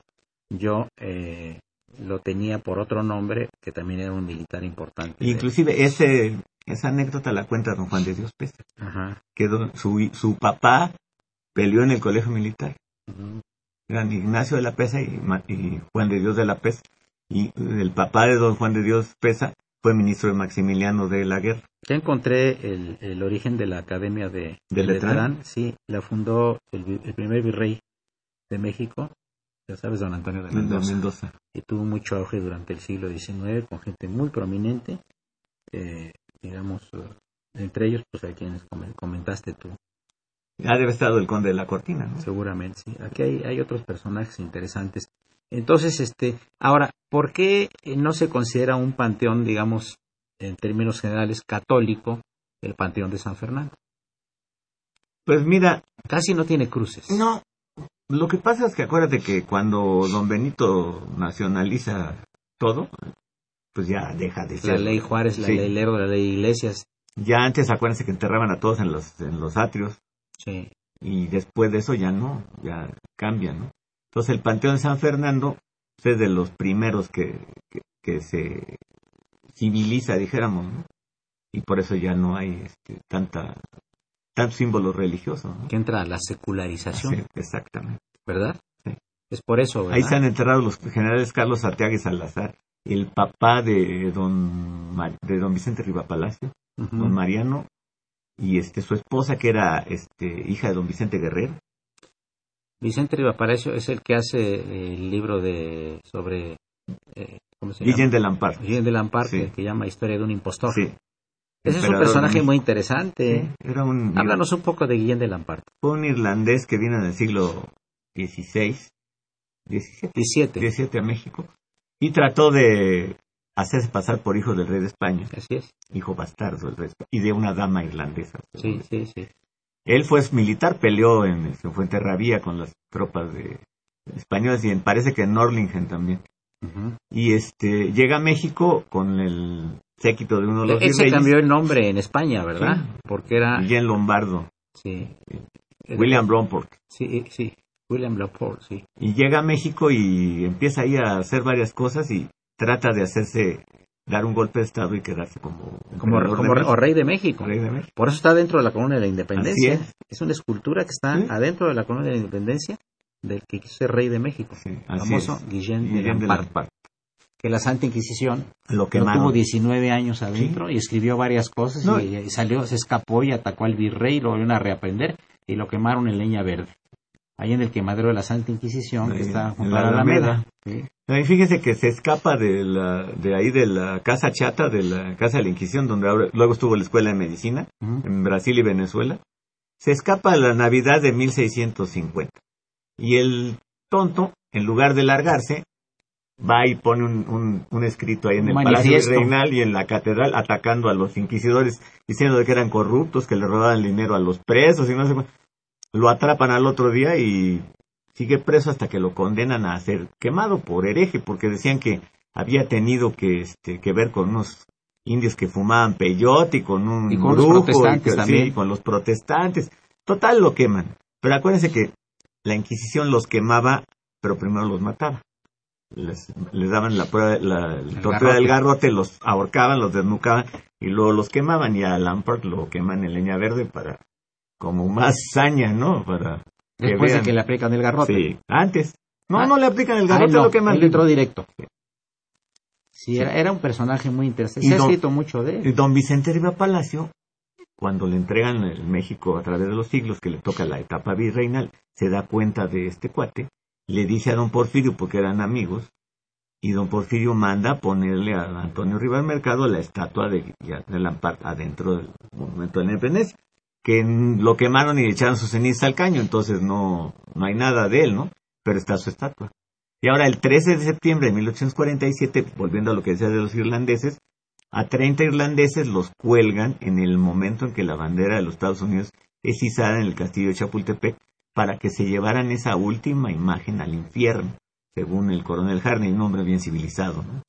Yo eh, lo tenía por otro nombre, que también era un militar importante. de- Inclusive ese, esa anécdota la cuenta don Juan de Dios Pérez, Ajá. que don- su, su papá peleó en el colegio militar. eran Ignacio de la Pesa y, y Juan de Dios de la Pesa. Y el papá de don Juan de Dios Pesa fue ministro de Maximiliano de la Guerra. Ya encontré el, el origen de la Academia de, ¿De Letrán? Sí, la fundó el, primer virrey de México, ya sabes, don Antonio de en Mendoza. Mendoza. y tuvo mucho auge durante el siglo XIX con gente muy prominente, eh, digamos, eh, entre ellos, pues a quienes come- comentaste tú, Ha de haber estado el conde de la Cortina, ¿no? seguramente, sí. Aquí hay, hay otros personajes interesantes. Entonces, este, ahora, ¿por qué eh, no se considera un panteón, digamos, en términos generales, católico, el panteón de San Fernando? Pues mira, Casi no tiene cruces. no. Lo que pasa es que acuérdate que cuando don Benito nacionaliza todo, pues ya deja de La ser. ley Juárez, la Sí. ley Lerdo, la ley Iglesias, Ya antes acuérdense que enterraban a todos en los, en los atrios. sí. y después de eso ya no, ya cambia, ¿no? Entonces el Panteón de San Fernando es de los primeros que, que, se civiliza, dijéramos, ¿no? Y por eso ya no hay este, tanta tan símbolo religioso. ¿no? Que entra la secularización. Sí, exactamente. ¿Verdad? Sí. Es por eso, ¿verdad? Ahí están enterrados los generales Carlos Arteaga y Salazar, el papá de don, de don Vicente Rivapalacio, don Mariano, y este su esposa que era este hija de don Vicente Guerrero. Vicente Rivapalacio es el que hace el libro de sobre eh, ¿cómo se Guillén de Lampard. Guillén de Lampard que, llama Historia de un impostor. Sí. Ese es un personaje muy interesante. era un, Háblanos un poco de Guillén de Lampard. Fue un irlandés que vino en el siglo XVI, XVII, XVII a México y trató de hacerse pasar por hijo del rey de España. Así es. Hijo bastardo del rey de España, y de una dama irlandesa. Sí, sí, sí. Él fue militar, peleó en, Fuente Rabía con las tropas de españolas y parece que en Norlingen también. Y este llega a México con el séquito de uno de los Ese cambió el nombre en España, ¿verdad? Porque era... Guillén Lombardo. Sí. William Blomport. Sí, sí. William Blomport, sí. Y llega a México y empieza ahí a hacer varias cosas y trata de hacerse dar un golpe de estado y quedarse como como, rey de México. Por eso está dentro de la colonia de la Independencia. Es. una escultura que está adentro de la colonia de la Independencia del que quiso ser rey de México, famoso Guillén, de, Lampard. Que la Santa Inquisición lo, que tuvo 19 años adentro y escribió varias cosas y, salió, se escapó y atacó al virrey, lo volvieron a reaprender y lo quemaron en leña verde ahí en el quemadero de la Santa Inquisición, que está junto a la Alameda. Ahí fíjese que se escapa de, la, de ahí de la casa chata, de la casa de la Inquisición, donde luego estuvo la escuela de medicina, en Brasil y Venezuela. Se escapa a la Navidad de 1650. Y el tonto, en lugar de largarse, va y pone un, un, escrito ahí en el Palacio Reinal y en la catedral atacando a los inquisidores, diciendo que eran corruptos, que le robaban dinero a los presos y no sé Lo atrapan al otro día y sigue preso hasta que lo condenan a ser quemado por hereje, porque decían que había tenido que, este, que ver con unos indios que fumaban peyote y con un con grupo, los protestantes también. con los protestantes. Total lo queman. Pero acuérdense que la Inquisición los quemaba, pero primero los mataba. Les, les daban la prueba, la, tortura del garrote, los ahorcaban, los desnucaban y luego los quemaban y a Lampard lo queman en leña verde para como más saña, ¿no? Para Después de que le aplican el garrote. Sí, antes. No, ah, no le aplican el garrote, lo que Él entró directo. Sí, Era, era, un personaje muy interesante. Se ha escrito mucho de él. Y don Vicente Riva Palacio, cuando le entregan el México a través de los siglos, que le toca la etapa virreinal, se da cuenta de este cuate, le dice a don Porfirio, porque eran amigos, y don Porfirio manda ponerle a Antonio Rivas Mercado la estatua de, de Lampard adentro del Monumento de la Independencia que lo quemaron y echaron su ceniza al caño, entonces no, no hay nada de él, ¿no? Pero está su estatua. Y ahora, el 13 de septiembre de 1847, volviendo a lo que decía de los irlandeses, a 30 irlandeses los cuelgan en el momento en que la bandera de los Estados Unidos es izada en el castillo de Chapultepec para que se llevaran esa última imagen al infierno, según el coronel Harney, un hombre bien civilizado. ¿no?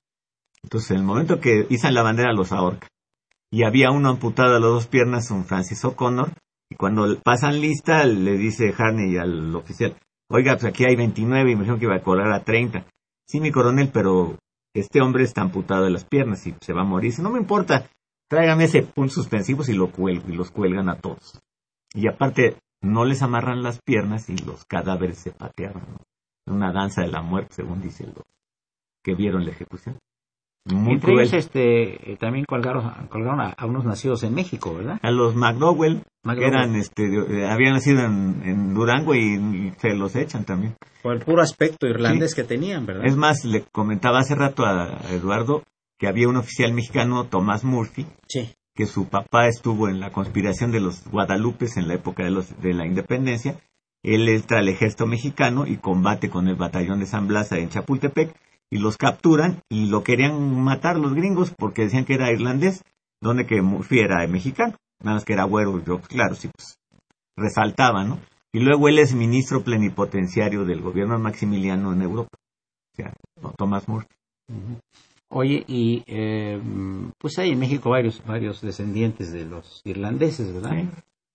Entonces, en el momento que izan la bandera, los ahorca y había uno amputado a las dos piernas, un Francis O'Connor, y cuando pasan lista le dice Harney al oficial, oiga, pues aquí hay 29 y me dijeron que iba a colar a 30. Sí, mi coronel, pero este hombre está amputado de las piernas y se va a morir. Dice, no me importa, tráigame ese punto suspensivo y lo cuelgo, y los cuelgan a todos. Y aparte, no les amarran las piernas y los cadáveres se patearon. Una danza de la muerte, según dicen los que vieron la ejecución. Muy Entre ellos este, eh, también colgaron, colgaron a, unos nacidos en México, ¿verdad? A los McDowell, que eran, este, eh, habían nacido en, Durango y, se los echan también. Por el puro aspecto irlandés que tenían, ¿verdad? Es más, le comentaba hace rato a Eduardo que había un oficial mexicano, Tomás Murphy, que su papá estuvo en la conspiración de los Guadalupes en la época de, los, de la independencia. Él entra al ejército mexicano y combate con el batallón de San Blas en Chapultepec y los capturan y lo querían matar los gringos porque decían que era irlandés, donde que Murphy era mexicano, nada más que era güero, yo, claro, sí, pues resaltaba, ¿no? Y luego él es ministro plenipotenciario del gobierno Maximiliano en Europa, o sea, Tomás Murphy. Oye, y eh, pues hay en México varios, varios descendientes de los irlandeses, ¿verdad?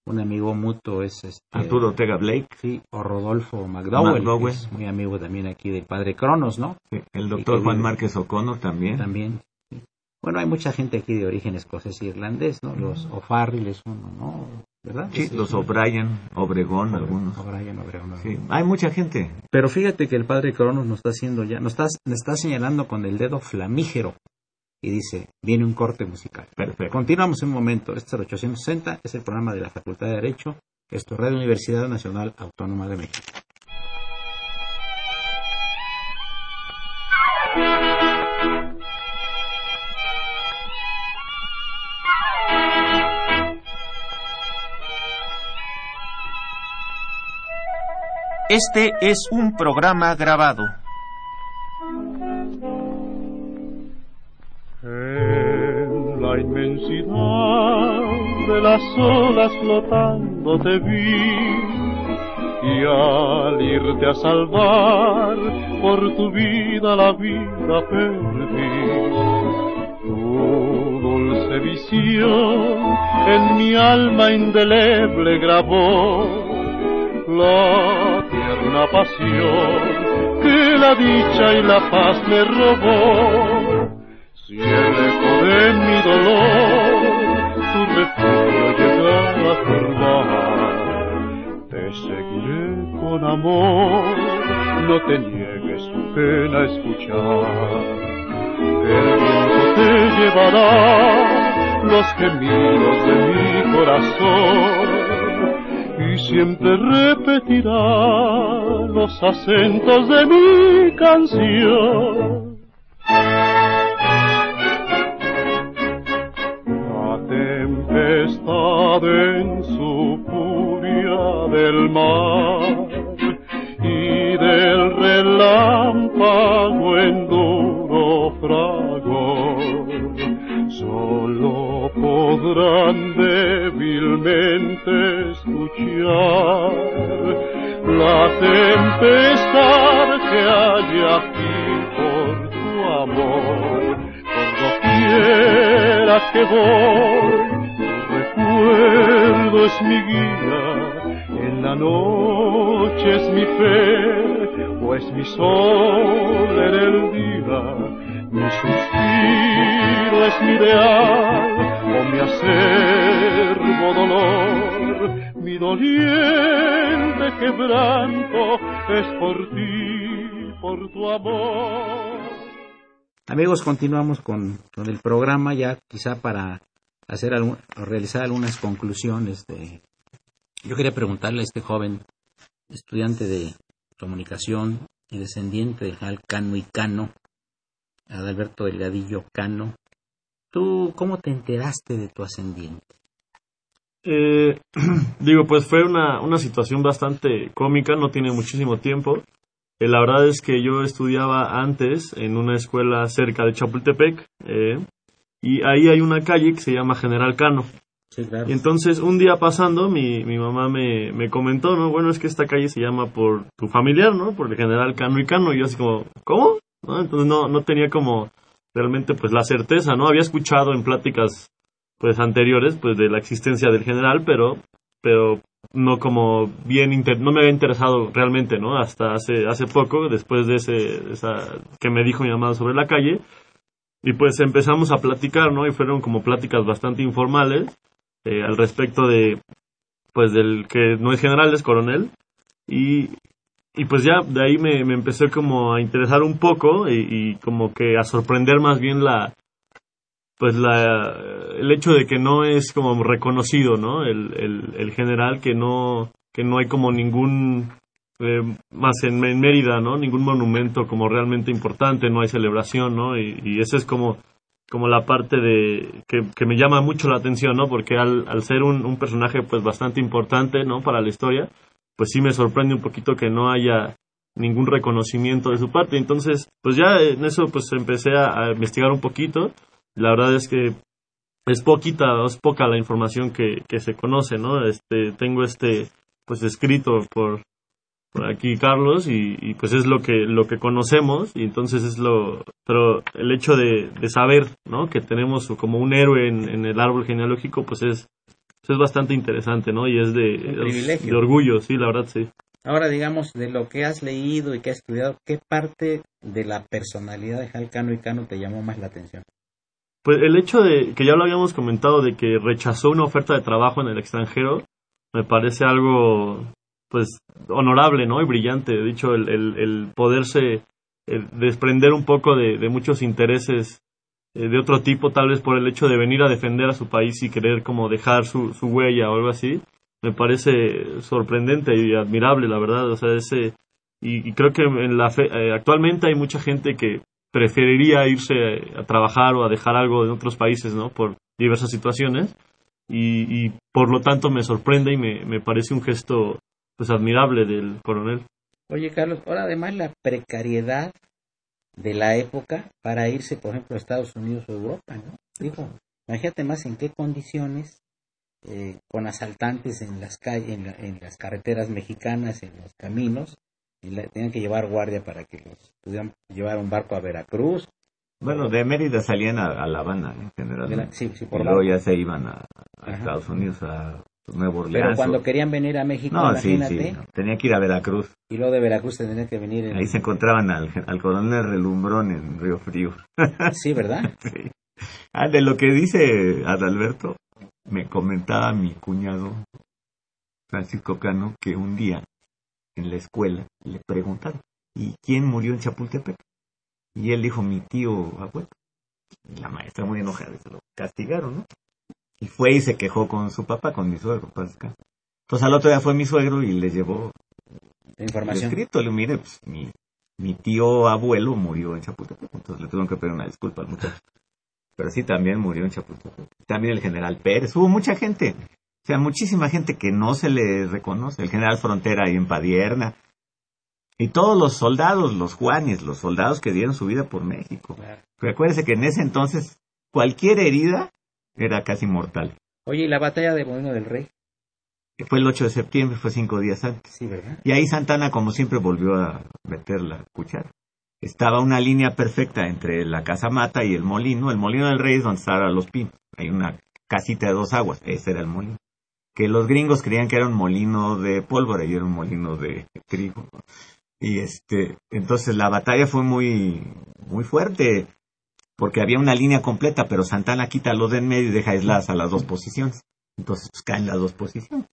Un amigo mutuo es este, Arturo Ortega Blake. Sí, o Rodolfo McDowell, McDowell. que es muy amigo también aquí del padre Cronos, ¿no? Sí, El doctor Juan vive- Márquez O'Connor también. También. sí. Bueno, hay mucha gente aquí de origen escocés y irlandés, ¿no? Los O'Farrill es uno, ¿no? ¿Verdad? Sí, los. Obregón, Obregón, algunos. O'Brien, Obregón, Sí, hay mucha gente. Pero fíjate que el padre Cronos nos está haciendo ya, nos está, nos está señalando con el dedo flamígero y dice, viene un corte musical. Perfecto. Continuamos un momento. Este es el 860, es el programa de la Facultad de Derecho. Esto es Radio Universidad Nacional Autónoma de México. Este es un programa grabado. En la inmensidad de las olas flotando te vi y al irte a salvar por tu vida la vida perdí. Tu dulce visión en mi alma indeleble grabó la tierna pasión que la dicha y la paz me robó. Si el eco de mi dolor tu refugio llega a formar, te seguiré con amor, no te niegues tu pena a escuchar. El viento te llevará los gemidos de mi corazón y siempre repetirá los acentos de mi canción. Mi sol en el día, mi suspiro es mi ideal, o mi acervo dolor, mi doliente quebranto es por ti, por tu amor. Amigos, continuamos con, con el programa ya quizá para hacer algún- realizar algunas conclusiones de yo quería preguntarle a este joven estudiante de comunicación y descendiente de Jal Cano y Cano, Adalberto Delgadillo Cano, ¿tú cómo te enteraste de tu ascendiente? Eh, digo, pues fue una, una situación bastante cómica, no tiene muchísimo tiempo. Eh, la verdad es que yo estudiaba antes en una escuela cerca de Chapultepec eh, y ahí hay una calle que se llama General Cano. Y entonces un día pasando mi, mi mamá me, me comentó, ¿no? Bueno, es que esta calle se llama por tu familiar, ¿no? Por el general Cano y Cano. Y yo así como, ¿cómo? ¿No? Entonces no, no tenía como realmente pues la certeza, ¿no? Había escuchado en pláticas pues anteriores pues de la existencia del general, pero pero no como bien inter- no me había interesado realmente, ¿no? Hasta hace hace poco después de ese esa que me dijo mi mamá sobre la calle y pues empezamos a platicar, ¿no? Y fueron como pláticas bastante informales eh, al respecto de pues del que no es general es coronel. Y y pues ya de ahí me, me empecé como a interesar un poco y, como que a sorprender más bien la pues la el hecho de que no es como reconocido no el, el, general que no que no hay como ningún eh, más en, Mérida no ningún monumento como realmente importante no hay celebración no y, y esa es como como la parte de que, que me llama mucho la atención no porque al, al ser un, un personaje pues bastante importante no para la historia pues sí me sorprende un poquito que no haya ningún reconocimiento de su parte. Entonces, pues ya en eso pues empecé a, a investigar un poquito. La verdad es que es poquita, es poca la información que, que se conoce, ¿no? Este, tengo este, pues escrito por, aquí Carlos y, y, pues es lo que, lo que conocemos y entonces es lo, pero el hecho de, de saber, ¿no? Que tenemos como un héroe en, en el árbol genealógico, pues es, pues, es bastante interesante, ¿no? Y es de, de orgullo, sí, la verdad, sí. Ahora, digamos, de lo que has leído y que has estudiado, ¿qué parte de la personalidad de Jalcano y Cano te llamó más la atención? Pues el hecho de que ya lo habíamos comentado de que rechazó una oferta de trabajo en el extranjero me parece algo pues honorable, ¿no? Y brillante. De hecho, el, el, poderse desprender un poco de, de muchos intereses eh, de otro tipo, tal vez por el hecho de venir a defender a su país y querer como dejar su, su huella o algo así, me parece sorprendente y admirable, la verdad. O sea, ese y, y creo que en la fe, eh, actualmente hay mucha gente que preferiría irse a trabajar o a dejar algo en otros países, ¿no? Por diversas situaciones. Y, y por lo tanto me sorprende y me, me parece un gesto pues admirable del coronel. Oye, Carlos, ahora además la precariedad de la época para irse, por ejemplo, a Estados Unidos o Europa, ¿no? Digo, imagínate más en qué condiciones, eh, con asaltantes en las calles, en, la- en las carreteras mexicanas, en los caminos, y la- tenían que llevar guardia para que los pudieran llevar un barco a Veracruz. Bueno, de Mérida salían a, a La Habana, en general. De la- sí, sí, por y luego ya se iban a, a. Estados Unidos, a Nuevo Pero Orleans. cuando o- querían venir a México, No, sí, imagínate, sí. Tenía que ir a Veracruz. y luego de Veracruz tendrían que venir en... Ahí se encontraban al, al coronel Relumbrón en Río Frío. Sí, ¿verdad? Sí. Ah, de lo que dice Adalberto, me comentaba mi cuñado Francisco Cano que un día en la escuela le preguntaron, ¿y quién murió en Chapultepec? Y él dijo, mi tío abuelo. Y la maestra muy enojada, se lo castigaron, ¿no? Y fue y se quejó con su papá, con mi suegro, descanse. Entonces al otro día fue mi suegro y le llevó el información. escrito, le mire, pues mi, mi tío abuelo murió en Chapultepec, entonces le tuvieron que pedir una disculpa al muchacho. Pero sí también murió en Chapultepec. También el general Pérez, hubo mucha gente, o sea, muchísima gente que no se le reconoce. El general Frontera ahí en Padierna. Y todos los soldados, los Juanes, los soldados que dieron su vida por México. Recuérdese que en ese entonces cualquier herida era casi mortal. Oye, ¿y la batalla de Molino del Rey? Fue el 8 de septiembre, fue cinco días antes. Sí, ¿verdad? Y ahí Santana, como siempre, volvió a meter la cuchara. Estaba una línea perfecta entre la casa mata y el molino. El molino del rey es donde estaban los pinos. Hay una casita de dos aguas. Ese era el molino. Que los gringos creían que era un molino de pólvora y era un molino de trigo. Y este, entonces la batalla fue muy, muy fuerte. Porque había una línea completa, pero Santana quita los de en medio y deja aisladas a las dos posiciones. Entonces pues, caen las dos posiciones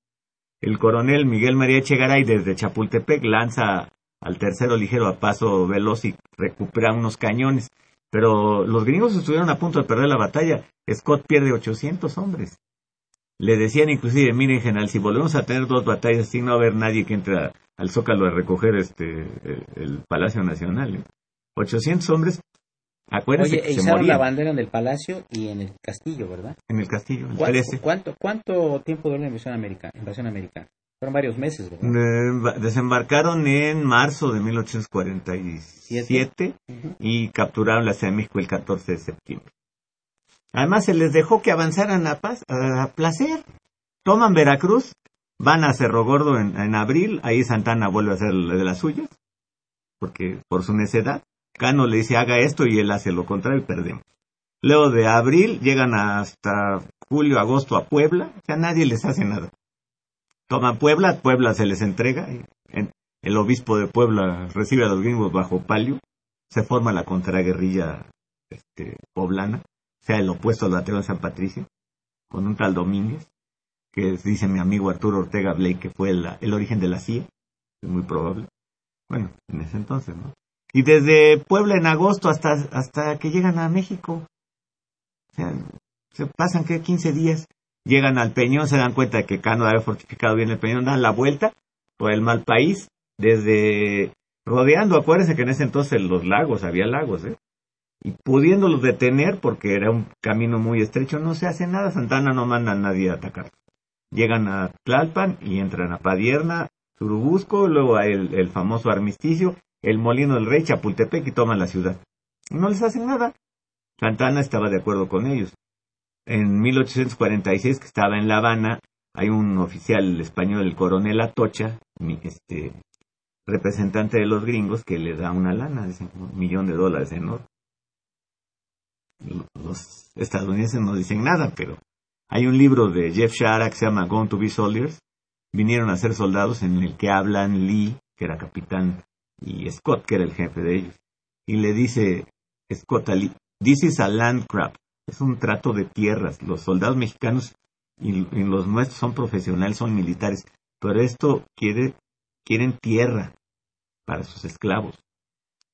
el coronel Miguel María Echegaray desde Chapultepec lanza al tercero ligero a paso veloz y recupera unos cañones. Pero los gringos estuvieron a punto de perder la batalla. Scott pierde 800 hombres. Le decían inclusive, miren general, si volvemos a tener dos batallas así, no va a haber nadie que entre al Zócalo a recoger este el, el Palacio Nacional. ¿eh? 800 hombres, acuérdense Oye, que se izaron la bandera en el palacio y en el castillo, ¿verdad? en el castillo, el ¿Cuánto, 13. cuánto, cuánto tiempo duró la invasión americana? Invasión americana? Fueron varios meses, ¿verdad? Eh, desembarcaron en marzo de 1847 Ujú. y capturaron la Ciudad de México el 14 de septiembre. Además, se les dejó que avanzaran a, paz, a placer. Toman Veracruz, van a Cerro Gordo en, en abril, ahí Santana vuelve a hacer de las suyas, porque por su necedad. Cano le dice haga esto y él hace lo contrario y perdemos. Luego de abril llegan hasta julio, agosto a Puebla, sea, nadie les hace nada. Toman Puebla, Puebla se les entrega, el obispo de Puebla recibe a los gringos bajo palio, se forma la contraguerrilla este, poblana, o sea, el opuesto al de San Patricio, con un tal Domínguez, que es, dice mi amigo Arturo Ortega Blake que fue el origen de la CIA, es muy probable. Bueno, en ese entonces, ¿no? Y desde Puebla en agosto hasta, hasta que llegan a México, o sea, se pasan que 15 días, llegan al Peñón, se dan cuenta que Cano había fortificado bien el Peñón, dan la vuelta por el mal país, desde rodeando, acuérdense que en ese entonces los lagos, había lagos, ¿eh? Y pudiéndolos detener, porque era un camino muy estrecho, no se hace nada, Santana no manda a nadie a atacar. Llegan a Tlalpan y entran a Padierna, Surubusco, luego el, el famoso armisticio, el Molino del Rey, Chapultepec y toman la ciudad. No les hacen nada. Santana estaba de acuerdo con ellos. En 1846, que estaba en La Habana, hay un oficial español, el coronel Atocha, este, representante de los gringos, que le da una lana, dicen, un millón de dólares en oro. Los estadounidenses no dicen nada, pero Hay un libro de Jeff Shara que se llama Going to be Soldiers. Vinieron a ser soldados en el que hablan Lee, que era capitán, y Scott, que era el jefe de ellos. Y le dice Scott a Lee, This is a land crap. Es un trato de tierras. Los soldados mexicanos y, los nuestros son profesionales, son militares. Pero esto quiere, quieren tierra para sus esclavos.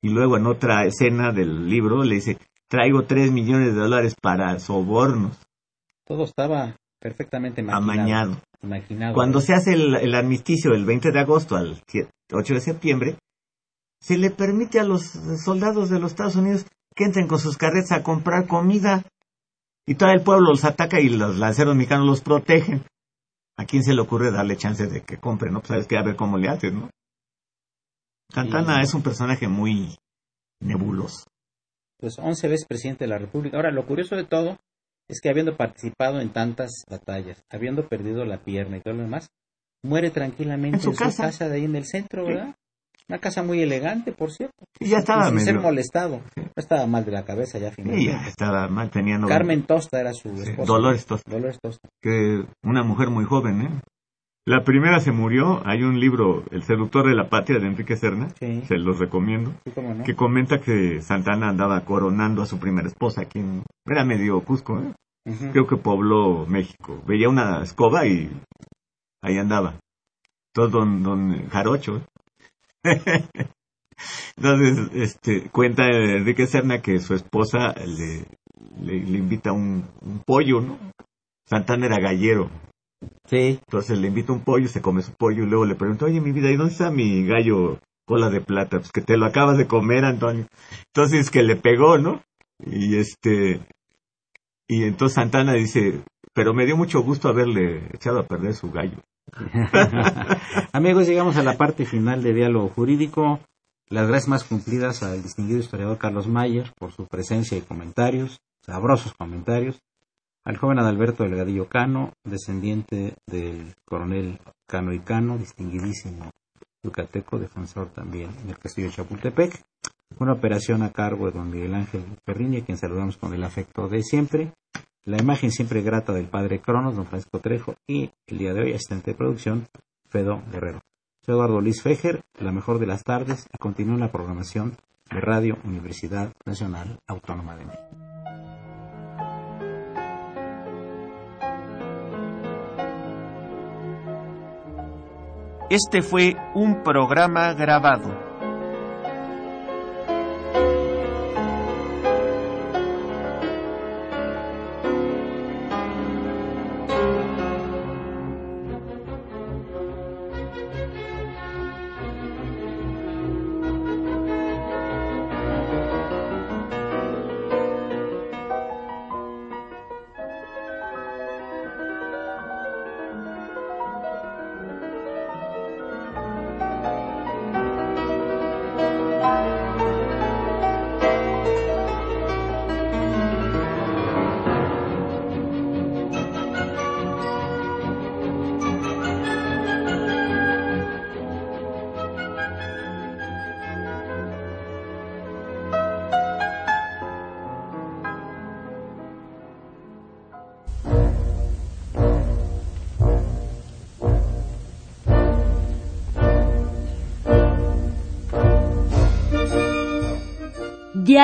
Y luego en otra escena del libro le dice, traigo tres millones de dólares para sobornos. Todo estaba perfectamente amañado. Cuando se hace el, el, armisticio del 20 de agosto al 8 de septiembre, se le permite a los soldados de los Estados Unidos que entren con sus carretas a comprar comida. Y todo el pueblo los ataca y los lanceros mexicanos los protegen. ¿A quién se le ocurre darle chance de que compre? No, pues sabes que a ver cómo le haces, ¿no? Santana es un personaje muy nebuloso. Pues 11 veces presidente de la República. Ahora, lo curioso de todo es que habiendo participado en tantas batallas, habiendo perdido la pierna y todo lo demás, muere tranquilamente en su, casa? de ahí en el centro, ¿verdad? Una casa muy elegante, por cierto. Y ya estaba sin ser molestado. No estaba mal de la cabeza ya finalmente. Sí, ya estaba mal, tenía Carmen Tosta era su esposa. Dolores Tosta. Dolores Tosta. Que una mujer muy joven, ¿eh? La primera se murió, hay un libro, El seductor de la patria, de Enrique Serna, se los recomiendo, que comenta que Santana andaba coronando a su primera esposa, quien era medio Cusco, ¿eh? creo que pobló México. Veía una escoba y ahí andaba. Todo don, don Jarocho. ¿eh? Entonces, este, cuenta Enrique Serna que su esposa le, le, invita un, pollo, ¿no? Santana era gallero. Sí. Entonces le invita un pollo, se come su pollo y luego le pregunta, oye, mi vida, ¿y dónde está mi gallo cola de plata? Pues que te lo acabas de comer, Antonio. Entonces que le pegó, ¿no? Y este, y entonces Santana dice, pero me dio mucho gusto haberle echado a perder su gallo. Amigos, llegamos a la parte final de diálogo jurídico. Las gracias más cumplidas al distinguido historiador Carlos Mayer por su presencia y comentarios, sabrosos comentarios. Al joven Adalberto Delgadillo Cano, descendiente del coronel Cano y Cano, distinguidísimo yucateco, defensor también del castillo de Chapultepec. Una operación a cargo de don Miguel Ángel Ferriña, quien saludamos con el afecto de siempre la imagen siempre grata del padre Cronos, don Francisco Trejo, y el día de hoy asistente de producción, Fedo Guerrero. Soy Eduardo Luis Fejer, la mejor de las tardes, y continúo la programación de Radio Universidad Nacional Autónoma de México. Este fue un programa grabado